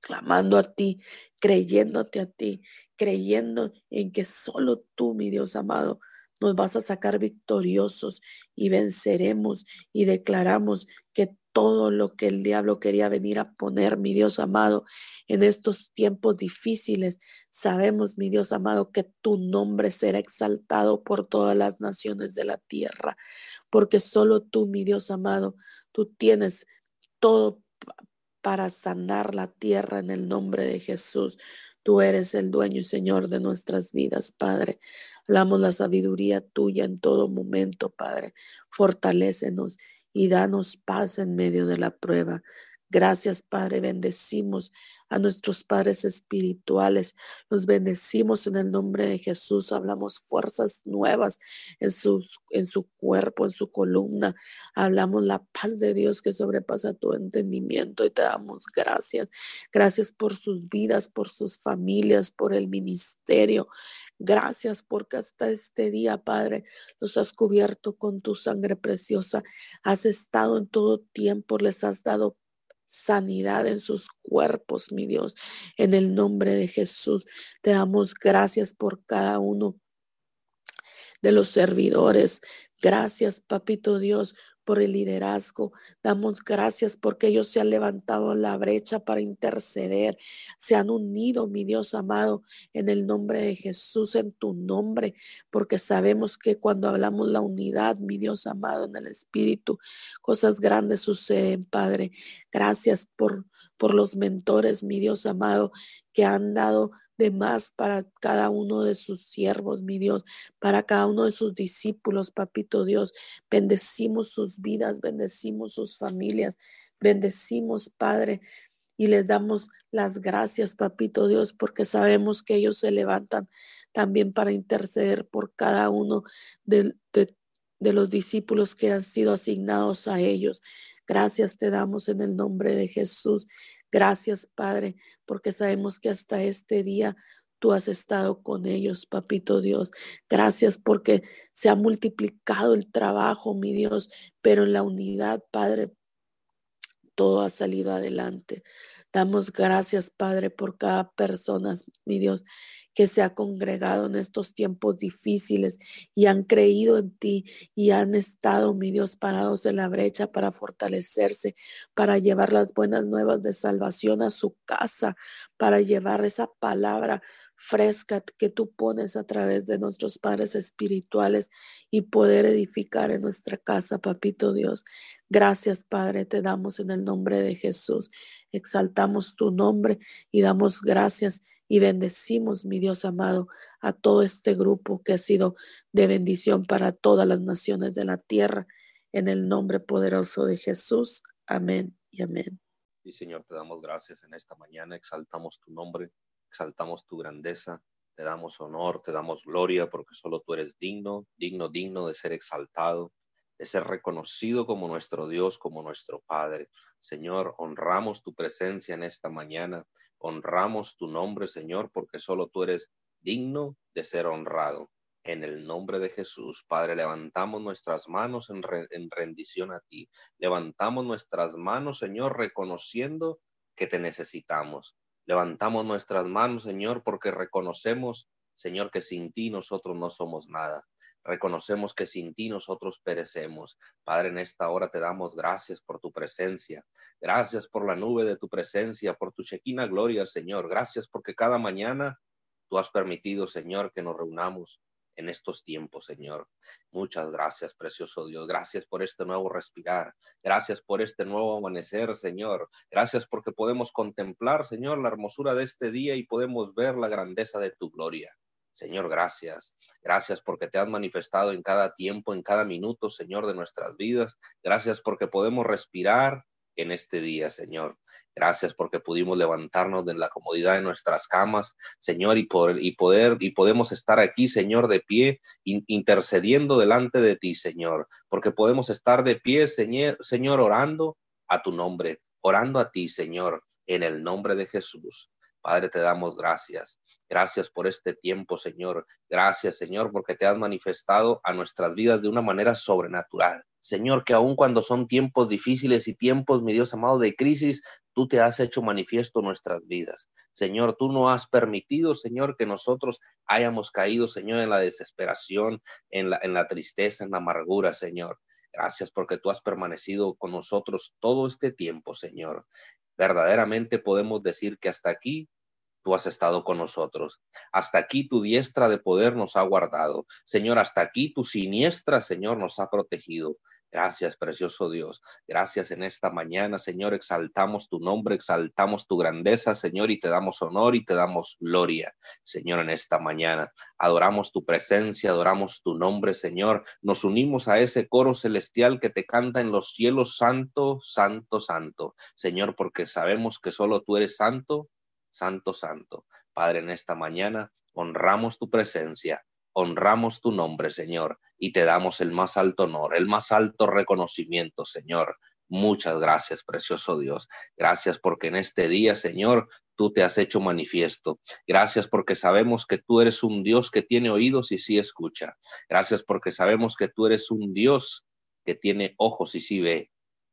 clamando a ti, creyéndote a ti creyendo en que solo tú, mi Dios amado, nos vas a sacar victoriosos y venceremos y declaramos que todo lo que el diablo quería venir a poner, mi Dios amado, en estos tiempos difíciles, sabemos, mi Dios amado, que tu nombre será exaltado por todas las naciones de la tierra, porque solo tú, mi Dios amado, tú tienes todo para sanar la tierra en el nombre de Jesús. Tú eres el dueño y Señor de nuestras vidas, Padre. Hablamos la sabiduría tuya en todo momento, Padre. Fortalécenos y danos paz en medio de la prueba. Gracias, Padre. Bendecimos a nuestros padres espirituales. Los bendecimos en el nombre de Jesús. Hablamos fuerzas nuevas en su, en su cuerpo, en su columna. Hablamos la paz de Dios que sobrepasa tu entendimiento y te damos gracias. Gracias por sus vidas, por sus familias, por el ministerio. Gracias porque hasta este día, Padre, los has cubierto con tu sangre preciosa. Has estado en todo tiempo, les has dado sanidad en sus cuerpos, mi Dios. En el nombre de Jesús, te damos gracias por cada uno de los servidores. Gracias, Papito Dios, por el liderazgo. Damos gracias porque ellos se han levantado la brecha para interceder. Se han unido, mi Dios amado, en el nombre de Jesús, en tu nombre, porque sabemos que cuando hablamos la unidad, mi Dios amado, en el Espíritu, cosas grandes suceden, Padre. Gracias por, por los mentores, mi Dios amado, que han dado de más para cada uno de sus siervos, mi Dios, para cada uno de sus discípulos, papito Dios. Bendecimos sus vidas, bendecimos sus familias, bendecimos, Padre, y les damos las gracias, papito Dios, porque sabemos que ellos se levantan también para interceder por cada uno de, de los discípulos que han sido asignados a ellos. Gracias te damos en el nombre de Jesús. Gracias, Padre, porque sabemos que hasta este día tú has estado con ellos, papito Dios. Gracias porque se ha multiplicado el trabajo, mi Dios, pero en la unidad, Padre, todo ha salido adelante. Damos gracias, Padre, por cada persona, mi Dios, que se ha congregado en estos tiempos difíciles y han creído en ti y han estado, mi Dios, parados en la brecha para fortalecerse, para llevar las buenas nuevas de salvación a su casa, para llevar esa palabra fresca que tú pones a través de nuestros padres espirituales y poder edificar en nuestra casa, papito Dios. Gracias, Padre, te damos en el nombre de Jesús. Exaltamos tu nombre y damos gracias y bendecimos, mi Dios amado, a todo este grupo que ha sido de bendición para todas las naciones de la tierra. En el nombre poderoso de Jesús. Amén y amén. Y Señor, te damos gracias en esta mañana, exaltamos tu nombre, exaltamos tu grandeza, te damos honor, te damos gloria, porque solo tú eres digno, digno, digno de ser exaltado de ser reconocido como nuestro Dios, como nuestro Padre. Señor, honramos tu presencia en esta mañana, honramos tu nombre, Señor, porque solo tú eres digno de ser honrado. En el nombre de Jesús, Padre, levantamos nuestras manos en, en rendición a ti. Levantamos nuestras manos, Señor, reconociendo que te necesitamos. Levantamos nuestras manos, Señor, porque reconocemos, Señor, que sin ti nosotros no somos nada. Reconocemos que sin ti nosotros perecemos. Padre, en esta hora te damos gracias por tu presencia. Gracias por la nube de tu presencia, por tu chequina gloria, Señor. Gracias porque cada mañana tú has permitido, Señor, que nos reunamos en estos tiempos, Señor. Muchas gracias, precioso Dios. Gracias por este nuevo respirar. Gracias por este nuevo amanecer, Señor. Gracias porque podemos contemplar, Señor, la hermosura de este día y podemos ver la grandeza de tu gloria. Señor, gracias. Gracias porque te has manifestado en cada tiempo, en cada minuto, Señor, de nuestras vidas. Gracias porque podemos respirar en este día, Señor. Gracias porque pudimos levantarnos de la comodidad de nuestras camas, Señor, y, poder, y poder y podemos estar aquí, Señor, de pie, intercediendo delante de ti, Señor, porque podemos estar de pie, Señor, Señor, orando a tu nombre, orando a ti, Señor, en el nombre de Jesús. Padre, te damos gracias. Gracias por este tiempo, Señor. Gracias, Señor, porque te has manifestado a nuestras vidas de una manera sobrenatural. Señor, que aun cuando son tiempos difíciles y tiempos, mi Dios amado, de crisis, tú te has hecho manifiesto nuestras vidas. Señor, tú no has permitido, Señor, que nosotros hayamos caído, Señor, en la desesperación, en la, en la tristeza, en la amargura, Señor. Gracias porque tú has permanecido con nosotros todo este tiempo, Señor. Verdaderamente podemos decir que hasta aquí tú has estado con nosotros. Hasta aquí tu diestra de poder nos ha guardado. Señor, hasta aquí tu siniestra, Señor, nos ha protegido. Gracias, precioso Dios. Gracias en esta mañana, Señor. Exaltamos tu nombre, exaltamos tu grandeza, Señor, y te damos honor y te damos gloria, Señor, en esta mañana. Adoramos tu presencia, adoramos tu nombre, Señor. Nos unimos a ese coro celestial que te canta en los cielos, santo, santo, santo. Señor, porque sabemos que solo tú eres santo, santo, santo. Padre, en esta mañana honramos tu presencia honramos tu nombre, Señor, y te damos el más alto honor, el más alto reconocimiento, Señor. Muchas gracias, precioso Dios. Gracias porque en este día, Señor, tú te has hecho manifiesto. Gracias porque sabemos que tú eres un Dios que tiene oídos y sí escucha. Gracias porque sabemos que tú eres un Dios que tiene ojos y sí ve,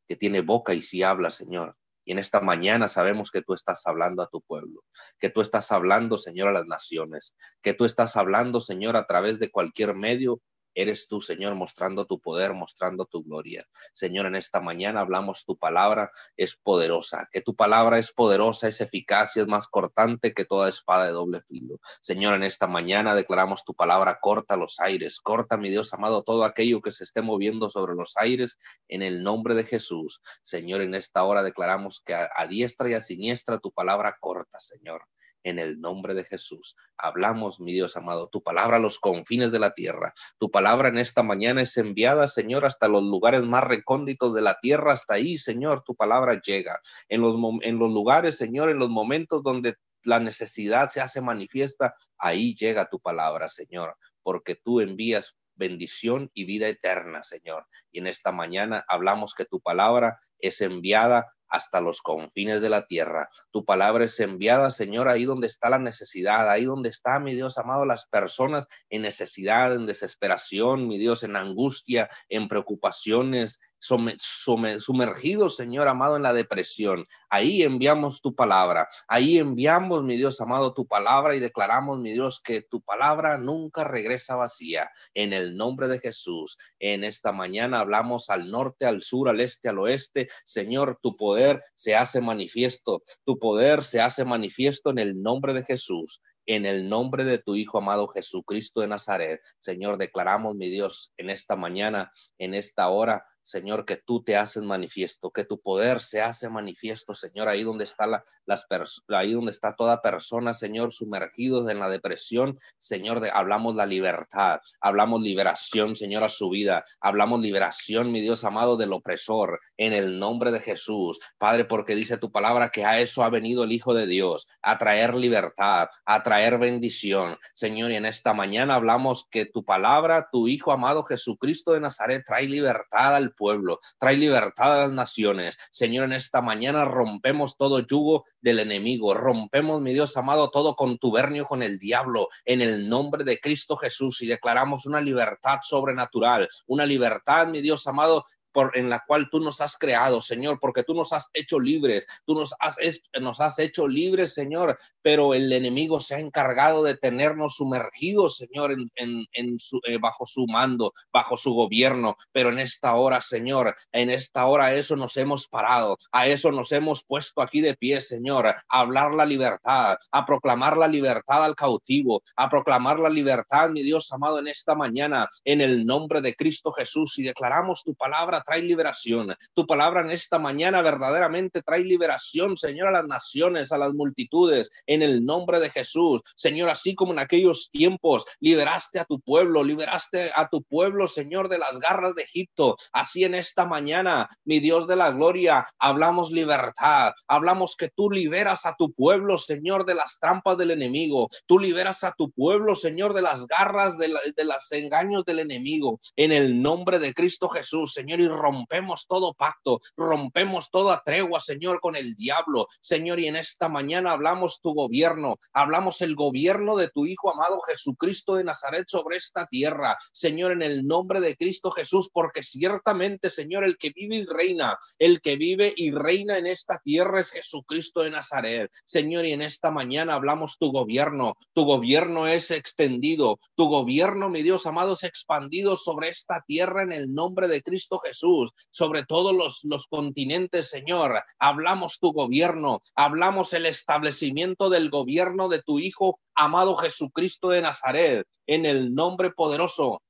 que tiene boca y sí habla, Señor. Y en esta mañana sabemos que tú estás hablando a tu pueblo, que tú estás hablando, Señor, a las naciones, que tú estás hablando, Señor, a través de cualquier medio Eres tú, Señor, mostrando tu poder, mostrando tu gloria. Señor, en esta mañana hablamos tu palabra es poderosa, que tu palabra es poderosa, es eficaz y es más cortante que toda espada de doble filo. Señor, en esta mañana declaramos tu palabra corta los aires, corta, mi Dios amado, todo aquello que se esté moviendo sobre los aires en el nombre de Jesús. Señor, en esta hora declaramos que a, a diestra y a siniestra tu palabra corta, Señor en el nombre de Jesús. Hablamos, mi Dios amado, tu palabra a los confines de la tierra. Tu palabra en esta mañana es enviada, Señor, hasta los lugares más recónditos de la tierra. Hasta ahí, Señor, tu palabra llega. En los, lugares, Señor, en los momentos donde la necesidad se hace manifiesta, ahí llega tu palabra, Señor, porque tú envías bendición y vida eterna, Señor. Y en esta mañana hablamos que tu palabra es enviada hasta los confines de la tierra. Tu palabra es enviada, Señor, ahí donde está la necesidad, ahí donde está, mi Dios amado, las personas en necesidad, en desesperación, mi Dios, en angustia, en preocupaciones, sumergidos, Señor amado, en la depresión. Ahí enviamos tu palabra, ahí enviamos, mi Dios amado, tu palabra y declaramos, mi Dios, que tu palabra nunca regresa vacía. En el nombre de Jesús, en esta mañana hablamos al norte, al sur, al este, al oeste. Señor, tu poder se hace manifiesto, tu poder se hace manifiesto en el nombre de Jesús en el nombre de tu Hijo amado Jesucristo de Nazaret. Señor, declaramos, mi Dios, en esta mañana, en esta hora, Señor, que tú te haces manifiesto, que tu poder se hace manifiesto, Señor, ahí donde está la, las ahí donde está toda persona, Señor, sumergidos en la depresión, Señor, de, hablamos la libertad, hablamos liberación, Señor, a su vida, hablamos liberación, mi Dios amado, del opresor, en el nombre de Jesús, Padre, porque dice tu palabra que a eso ha venido el Hijo de Dios, a traer libertad, a traer bendición, Señor, y en esta mañana hablamos que tu palabra, tu Hijo amado Jesucristo de Nazaret, trae libertad al pueblo, trae libertad a las naciones. Señor, en esta mañana rompemos todo yugo del enemigo, rompemos, mi Dios amado, todo contubernio con el diablo en el nombre de Cristo Jesús y declaramos una libertad sobrenatural, una libertad, mi Dios amado, en la cual tú nos has creado, Señor, porque tú nos has hecho libres, tú nos has, nos has hecho libres, Señor, pero el enemigo se ha encargado de tenernos sumergidos, Señor, eh, bajo su mando, bajo su gobierno, pero en esta hora, Señor, en esta hora eso nos hemos parado, a eso nos hemos puesto aquí de pie, Señor, a hablar la libertad, a proclamar la libertad al cautivo, a proclamar la libertad, mi Dios amado, en esta mañana, en el nombre de Cristo Jesús, y declaramos tu palabra trae liberación. Tu palabra en esta mañana verdaderamente trae liberación, Señor, a las naciones, a las multitudes, en el nombre de Jesús. Señor, así como en aquellos tiempos liberaste a tu pueblo, liberaste a tu pueblo, Señor, de las garras de Egipto. Así en esta mañana, mi Dios de la gloria, hablamos libertad, hablamos que tú liberas a tu pueblo, Señor, de las trampas del enemigo. Tú liberas a tu pueblo, Señor, de las garras, de, de los engaños del enemigo. En el nombre de Cristo Jesús, Señor, y rompemos todo pacto, rompemos toda tregua, Señor, con el diablo. Señor, y en esta mañana hablamos tu gobierno, hablamos el gobierno de tu Hijo amado Jesucristo de Nazaret sobre esta tierra. Señor, en el nombre de Cristo Jesús, porque ciertamente, Señor, el que vive y reina, el que vive y reina en esta tierra es Jesucristo de Nazaret. Señor, y en esta mañana hablamos tu gobierno. Tu gobierno es extendido. Tu gobierno, mi Dios amado, es expandido sobre esta tierra en el nombre de Cristo Jesús sobre todos los, los continentes, Señor. Hablamos tu gobierno, hablamos el establecimiento del gobierno de tu Hijo amado Jesucristo de Nazaret, en el nombre poderoso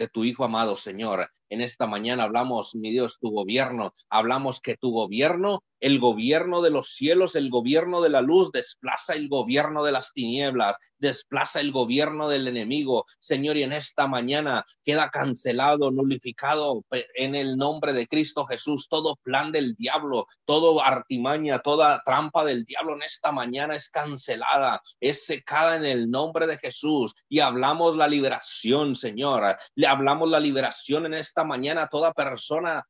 de tu Hijo amado, Señor. En esta mañana hablamos, mi Dios, tu gobierno. Hablamos que tu gobierno, el gobierno de los cielos, el gobierno de la luz, desplaza el gobierno de las tinieblas, desplaza el gobierno del enemigo. Señor, y en esta mañana queda cancelado, nulificado en el nombre de Cristo Jesús todo plan del diablo, todo artimaña, toda trampa del diablo en esta mañana es cancelada, es secada en el nombre de Jesús. Y hablamos la liberación, Señor. Le hablamos la liberación en esta mañana a toda persona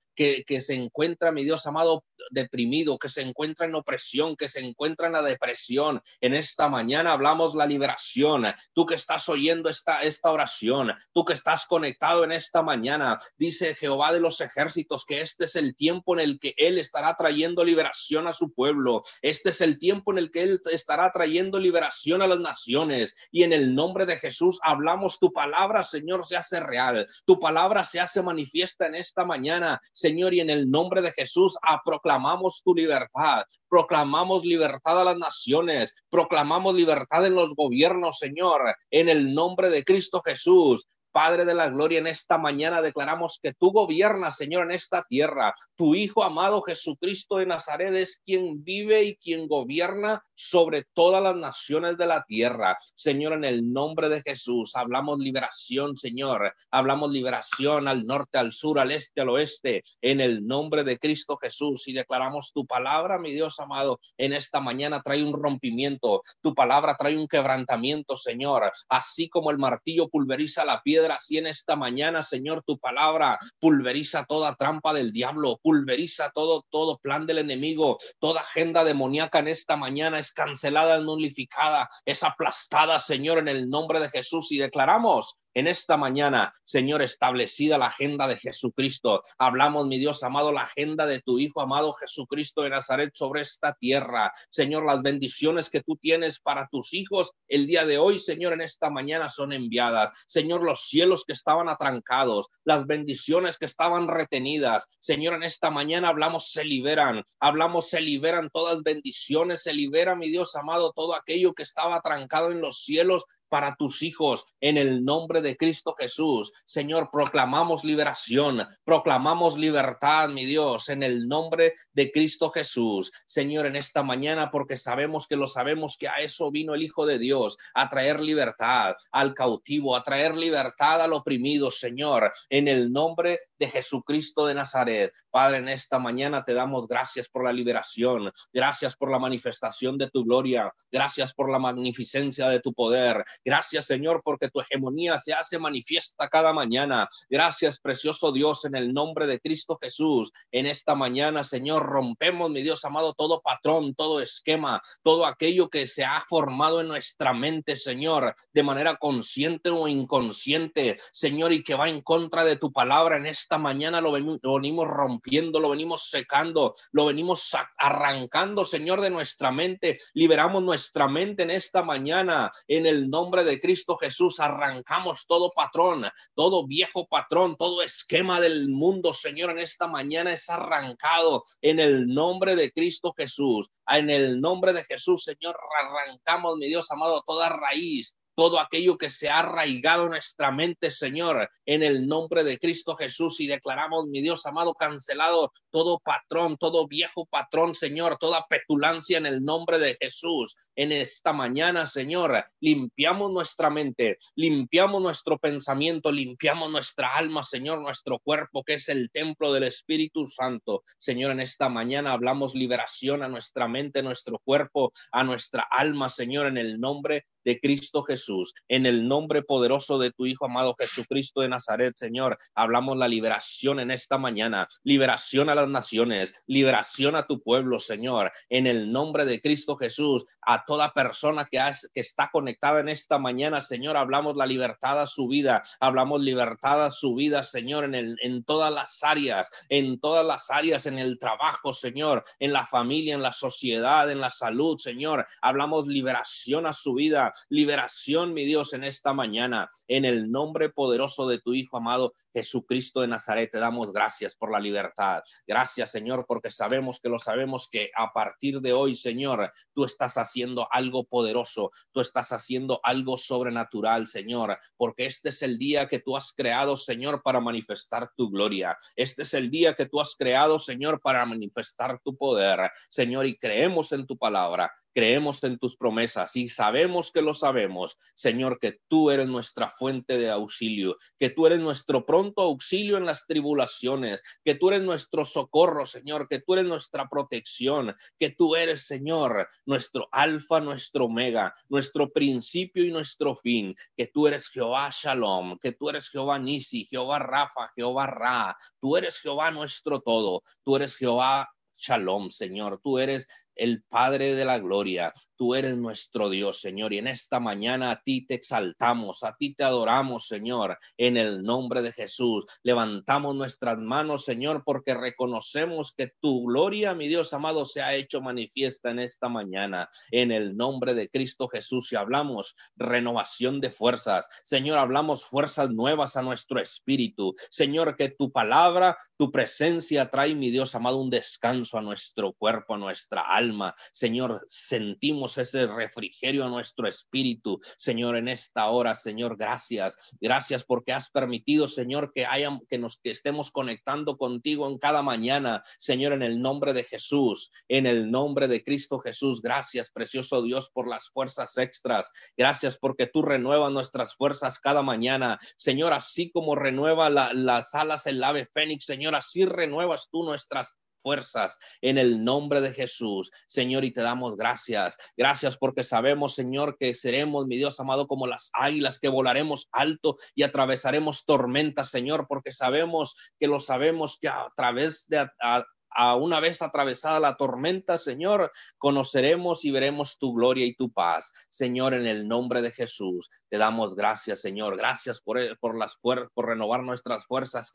que, se encuentra, mi Dios amado, deprimido, que se encuentra en opresión, que se encuentra en la depresión. En esta mañana hablamos la liberación. Tú que estás oyendo esta, esta oración, tú que estás conectado en esta mañana, dice Jehová de los ejércitos que este es el tiempo en el que Él estará trayendo liberación a su pueblo. Este es el tiempo en el que Él estará trayendo liberación a las naciones. Y en el nombre de Jesús hablamos tu palabra, Señor, se hace real. Tu palabra se hace manifiesta en esta mañana, Señor, y en el nombre de Jesús a proclamamos tu libertad, proclamamos libertad a las naciones, proclamamos libertad en los gobiernos, Señor, en el nombre de Cristo Jesús. Padre de la Gloria, en esta mañana declaramos que tú gobiernas, Señor, en esta tierra. Tu Hijo amado Jesucristo de Nazaret es quien vive y quien gobierna sobre todas las naciones de la tierra. Señor, en el nombre de Jesús, hablamos liberación, Señor. Hablamos liberación al norte, al sur, al este, al oeste, en el nombre de Cristo Jesús. Y declaramos tu palabra, mi Dios amado, en esta mañana trae un rompimiento. Tu palabra trae un quebrantamiento, Señor. Así como el martillo pulveriza la piedra así en esta mañana, Señor, tu palabra pulveriza toda trampa del diablo, pulveriza todo, todo plan del enemigo, toda agenda demoníaca en esta mañana es cancelada, nulificada, es aplastada, Señor, en el nombre de Jesús. Y declaramos en esta mañana, Señor, establecida la agenda de Jesucristo. Hablamos, mi Dios amado, la agenda de tu Hijo amado Jesucristo de Nazaret sobre esta tierra. Señor, las bendiciones que tú tienes para tus hijos el día de hoy, Señor, en esta mañana son enviadas. Señor, los cielos que estaban atrancados, las bendiciones que estaban retenidas. Señor, en esta mañana hablamos, se liberan. Hablamos, se liberan todas bendiciones, se libera, mi Dios amado, todo aquello que estaba atrancado en los cielos para tus hijos en el nombre de Cristo Jesús. Señor, proclamamos liberación, proclamamos libertad, mi Dios, en el nombre de Cristo Jesús. Señor, en esta mañana, porque sabemos que lo sabemos que a eso vino el Hijo de Dios, a traer libertad al cautivo, a traer libertad al oprimido, Señor, en el nombre de Jesucristo de Nazaret. Padre, en esta mañana te damos gracias por la liberación, gracias por la manifestación de tu gloria, gracias por la magnificencia de tu poder, Gracias, Señor, porque tu hegemonía se hace manifiesta cada mañana. Gracias, precioso Dios, en el nombre de Cristo Jesús. En esta mañana, Señor, rompemos, mi Dios amado, todo patrón, todo esquema, todo aquello que se ha formado en nuestra mente, Señor, de manera consciente o inconsciente, Señor, y que va en contra de tu palabra. En esta mañana lo, venimos rompiendo, lo venimos secando, lo venimos arrancando, Señor, de nuestra mente. Liberamos nuestra mente en esta mañana, en el nombre de Cristo Jesús arrancamos todo patrón, todo viejo patrón, todo esquema del mundo, Señor, en esta mañana es arrancado en el nombre de Cristo Jesús. En el nombre de Jesús, Señor, arrancamos, mi Dios amado, toda raíz, todo aquello que se ha arraigado en nuestra mente, Señor, en el nombre de Cristo Jesús y declaramos, mi Dios amado, cancelado todo patrón, todo viejo patrón, Señor, toda petulancia en el nombre de Jesús. En esta mañana, Señor, limpiamos nuestra mente, limpiamos nuestro pensamiento, limpiamos nuestra alma, Señor, nuestro cuerpo, que es el templo del Espíritu Santo. Señor, en esta mañana hablamos liberación a nuestra mente, nuestro cuerpo, a nuestra alma, Señor, en el nombre de Cristo Jesús. En el nombre poderoso de tu Hijo amado Jesucristo de Nazaret, Señor, hablamos la liberación en esta mañana, liberación a las naciones, liberación a tu pueblo, Señor. En el nombre de Cristo Jesús, a toda persona que, que está conectada en esta mañana, Señor, hablamos la libertad a su vida, hablamos libertad a su vida, Señor, en, el, en todas las áreas, en todas las áreas, en el trabajo, Señor, en la familia, en la sociedad, en la salud, Señor. Hablamos liberación a su vida liberación, mi Dios, en esta mañana. En el nombre poderoso de tu Hijo amado Jesucristo de Nazaret, te damos gracias por la libertad. Gracias, Señor, porque sabemos que lo sabemos que a partir de hoy, Señor, tú estás haciendo algo poderoso, tú estás haciendo algo sobrenatural, Señor, porque este es el día que tú has creado, Señor, para manifestar tu gloria. Este es el día que tú has creado, Señor, para manifestar tu poder, Señor, y creemos en tu palabra creemos en tus promesas y sabemos que lo sabemos, Señor, que tú eres nuestra fuente de auxilio, que tú eres nuestro pronto auxilio en las tribulaciones, que tú eres nuestro socorro, Señor, que tú eres nuestra protección, que tú eres, Señor, nuestro alfa, nuestro omega, nuestro principio y nuestro fin, que tú eres Jehová Shalom, que tú eres Jehová Nisi, Jehová Rafa, Jehová Ra, tú eres Jehová nuestro todo, tú eres Jehová Shalom, Señor. Tú eres el Padre de la Gloria. Tú eres nuestro Dios, Señor, y en esta mañana a ti te exaltamos, a ti te adoramos, Señor, en el nombre de Jesús. Levantamos nuestras manos, Señor, porque reconocemos que tu gloria, mi Dios amado, se ha hecho manifiesta en esta mañana, en el nombre de Cristo Jesús. Y hablamos renovación de fuerzas, Señor, hablamos fuerzas nuevas a nuestro espíritu. Señor, que tu palabra, tu presencia trae, mi Dios amado, un descanso a nuestro cuerpo, a nuestra alma Señor, sentimos ese refrigerio a nuestro espíritu. Señor, en esta hora, Señor, gracias. Gracias porque has permitido, Señor, que hayan, que nos que estemos conectando contigo en cada mañana. Señor, en el nombre de Jesús, en el nombre de Cristo Jesús. Gracias, precioso Dios, por las fuerzas extras. Gracias porque tú renuevas nuestras fuerzas cada mañana. Señor, así como renueva las alas el ave fénix, Señor, así renuevas tú nuestras fuerzas en el nombre de Jesús, Señor, y te damos gracias. Gracias porque sabemos, Señor, que seremos, mi Dios amado, como las águilas que volaremos alto y atravesaremos tormentas, Señor, porque sabemos que lo sabemos que a través de a, una vez atravesada la tormenta, Señor, conoceremos y veremos tu gloria y tu paz. Señor, en el nombre de Jesús, te damos gracias, Señor. Gracias por, por las por renovar nuestras fuerzas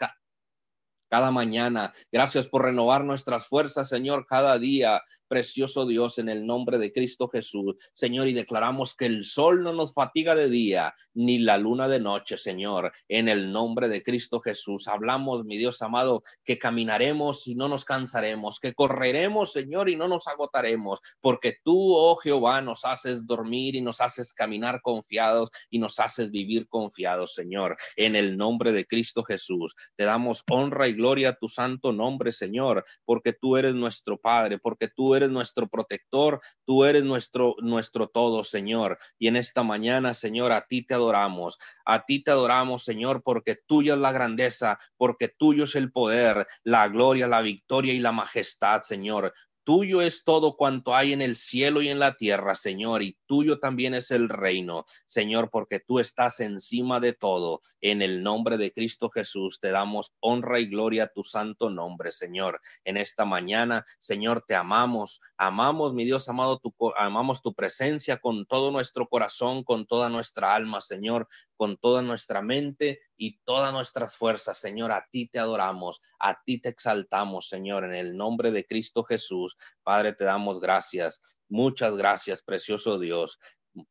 cada mañana. Gracias por renovar nuestras fuerzas, Señor, cada día precioso Dios, en el nombre de Cristo Jesús, Señor, y declaramos que el sol no nos fatiga de día, ni la luna de noche, Señor, en el nombre de Cristo Jesús. Hablamos, mi Dios amado, que caminaremos y no nos cansaremos, que correremos, Señor, y no nos agotaremos, porque tú, oh Jehová, nos haces dormir y nos haces caminar confiados y nos haces vivir confiados, Señor, en el nombre de Cristo Jesús. Te damos honra y gloria a tu santo nombre, Señor, porque tú eres nuestro Padre, porque tú eres nuestro protector, tú eres nuestro, nuestro todo, Señor. Y en esta mañana, Señor, a ti te adoramos, a ti te adoramos, Señor, porque tuya es la grandeza, porque tuyo es el poder, la gloria, la victoria y la majestad, Señor. Tuyo es todo cuanto hay en el cielo y en la tierra, Señor, y tuyo también es el reino, Señor, porque tú estás encima de todo. En el nombre de Cristo Jesús te damos honra y gloria a tu santo nombre, Señor. En esta mañana, Señor, te amamos, amamos, mi Dios amado, amamos tu presencia con todo nuestro corazón, con toda nuestra alma, Señor, con toda nuestra mente y todas nuestras fuerzas, Señor. A ti te adoramos, a ti te exaltamos, Señor, en el nombre de Cristo Jesús. Padre, te damos gracias. Muchas gracias, precioso Dios.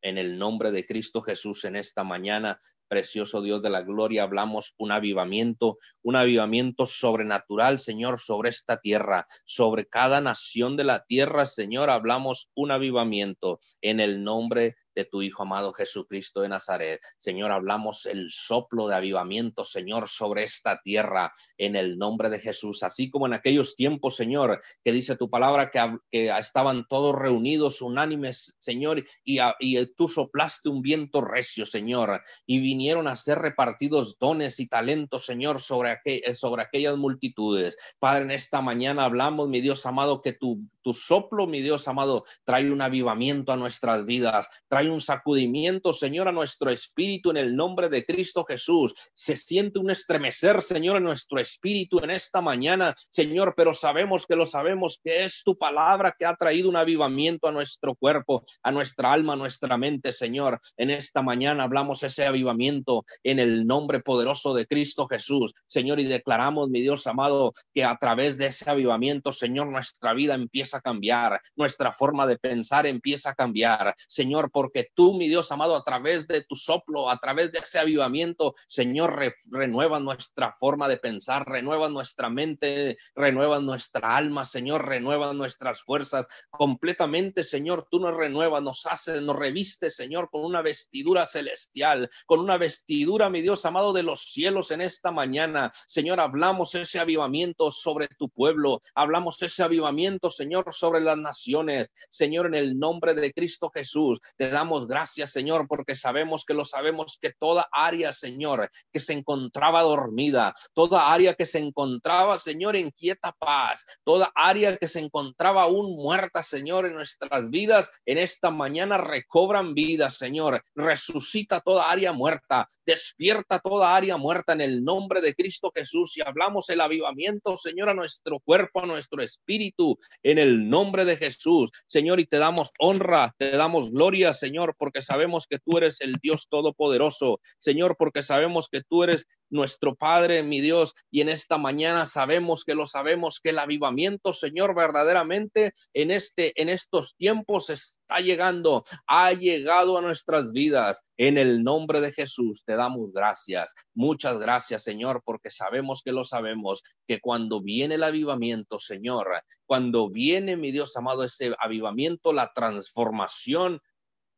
En el nombre de Cristo Jesús en esta mañana, precioso Dios de la gloria, hablamos un avivamiento, un avivamiento sobrenatural, Señor, sobre esta tierra, sobre cada nación de la tierra, Señor, hablamos un avivamiento en el nombre de tu Hijo amado Jesucristo de Nazaret. Señor, hablamos el soplo de avivamiento, Señor, sobre esta tierra en el nombre de Jesús, así como en aquellos tiempos, Señor, que dice tu palabra que, que estaban todos reunidos, unánimes, Señor, y, y tú soplaste un viento recio, Señor, y vinieron a ser repartidos dones y talentos, Señor, sobre, sobre aquellas multitudes. Padre, en esta mañana hablamos, mi Dios amado, que tu, tu soplo, mi Dios amado, trae un avivamiento a nuestras vidas, trae un sacudimiento, Señor, a nuestro espíritu en el nombre de Cristo Jesús. Se siente un estremecer, Señor, en nuestro espíritu en esta mañana, Señor, pero sabemos que lo sabemos, que es tu palabra que ha traído un avivamiento a nuestro cuerpo, a nuestra alma, a nuestra mente, Señor. En esta mañana hablamos ese avivamiento en el nombre poderoso de Cristo Jesús, Señor, y declaramos, mi Dios amado, que a través de ese avivamiento, Señor, nuestra vida empieza a cambiar, nuestra forma de pensar empieza a cambiar, Señor, porque que tú, mi Dios amado, a través de tu soplo, a través de ese avivamiento, Señor, renueva nuestra forma de pensar, renueva nuestra mente, renueva nuestra alma, Señor, renueva nuestras fuerzas completamente, Señor, tú nos renuevas, nos haces, nos reviste, Señor, con una vestidura celestial, con una vestidura, mi Dios amado, de los cielos en esta mañana. Señor, hablamos ese avivamiento sobre tu pueblo, hablamos ese avivamiento, Señor, sobre las naciones. Señor, en el nombre de Cristo Jesús, te damos gracias, Señor, porque sabemos que lo sabemos que toda área, Señor, que se encontraba dormida, toda área que se encontraba, Señor, en quieta paz, toda área que se encontraba aún muerta, Señor, en nuestras vidas, en esta mañana recobran vida, Señor. Resucita toda área muerta, despierta toda área muerta en el nombre de Cristo Jesús y hablamos el avivamiento, Señor, a nuestro cuerpo, a nuestro espíritu, en el nombre de Jesús, Señor, y te damos honra, te damos gloria, Señor, porque sabemos que tú eres el Dios todopoderoso, Señor, porque sabemos que tú eres nuestro Padre, mi Dios, y en esta mañana sabemos que lo sabemos que el avivamiento, Señor, verdaderamente en este en estos tiempos está llegando, ha llegado a nuestras vidas. En el nombre de Jesús te damos gracias. Muchas gracias, Señor, porque sabemos que lo sabemos que cuando viene el avivamiento, Señor, cuando viene mi Dios amado ese avivamiento, la transformación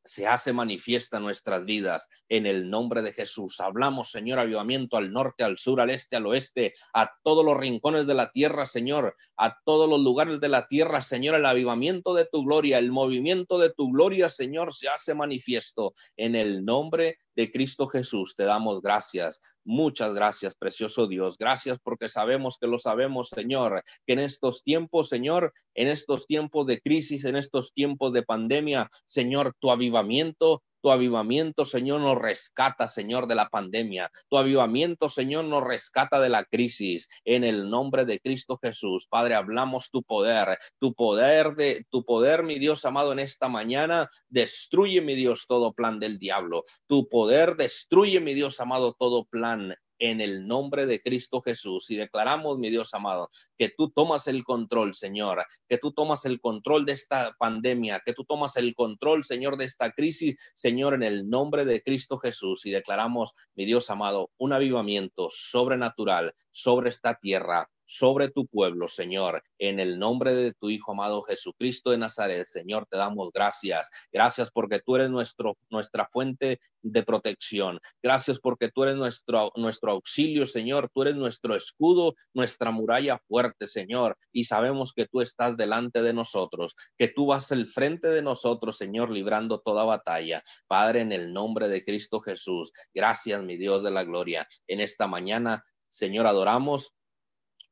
se hace manifiesta en nuestras vidas en el nombre de Jesús. Hablamos, Señor, avivamiento al norte, al sur, al este, al oeste, a todos los rincones de la tierra, Señor, a todos los lugares de la tierra, Señor, el avivamiento de tu gloria, el movimiento de tu gloria, Señor, se hace manifiesto en el nombre de Cristo Jesús. Te damos gracias. Muchas gracias, precioso Dios. Gracias porque sabemos que lo sabemos, Señor, que en estos tiempos, Señor, en estos tiempos de crisis, en estos tiempos de pandemia, Señor, tu avivamiento tu avivamiento, Señor, nos rescata, Señor, de la pandemia. Tu avivamiento, Señor, nos rescata de la crisis. En el nombre de Cristo Jesús, Padre, hablamos tu poder, tu poder de tu poder, mi Dios amado, en esta mañana. Destruye, mi Dios, todo plan del diablo. Tu poder destruye, mi Dios amado, todo plan en el nombre de Cristo Jesús y declaramos, mi Dios amado, que tú tomas el control, Señor, que tú tomas el control de esta pandemia, que tú tomas el control, Señor, de esta crisis, Señor, en el nombre de Cristo Jesús y declaramos, mi Dios amado, un avivamiento sobrenatural sobre esta tierra sobre tu pueblo, Señor, en el nombre de tu Hijo amado Jesucristo de Nazaret, Señor, te damos gracias. Gracias porque tú eres nuestro, nuestra fuente de protección. Gracias porque tú eres nuestro, nuestro auxilio, Señor. Tú eres nuestro escudo, nuestra muralla fuerte, Señor. Y sabemos que tú estás delante de nosotros, que tú vas al frente de nosotros, Señor, librando toda batalla. Padre, en el nombre de Cristo Jesús, gracias, mi Dios de la gloria. En esta mañana, Señor, adoramos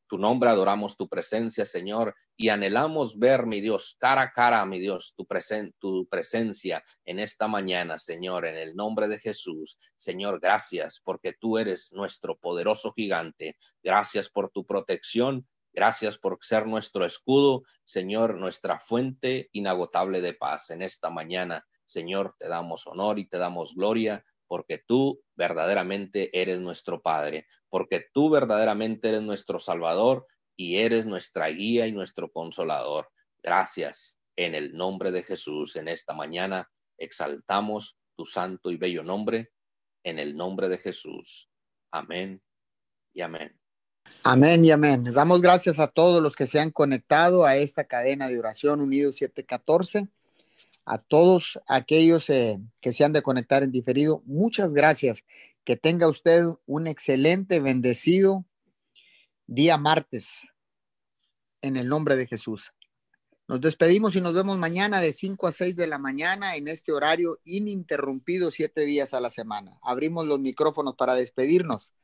tu nombre, adoramos tu presencia, Señor, y anhelamos ver, mi Dios, cara a cara, mi Dios, tu, tu presencia en esta mañana, Señor, en el nombre de Jesús. Señor, gracias porque tú eres nuestro poderoso gigante. Gracias por tu protección. Gracias por ser nuestro escudo, Señor, nuestra fuente inagotable de paz en esta mañana. Señor, te damos honor y te damos gloria porque tú verdaderamente eres nuestro Padre, porque tú verdaderamente eres nuestro Salvador y eres nuestra guía y nuestro consolador. Gracias. En el nombre de Jesús, en esta mañana exaltamos tu santo y bello nombre, en el nombre de Jesús. Amén y amén. Amén y amén. Damos gracias a todos los que se han conectado a esta cadena de oración Unidos 714 a todos aquellos eh, que se han de conectar en diferido. Muchas gracias. Que tenga usted un excelente, bendecido día martes en el nombre de Jesús. Nos despedimos y nos vemos mañana de 5 a 6 de la mañana en este horario ininterrumpido, siete días a la semana. Abrimos los micrófonos para despedirnos.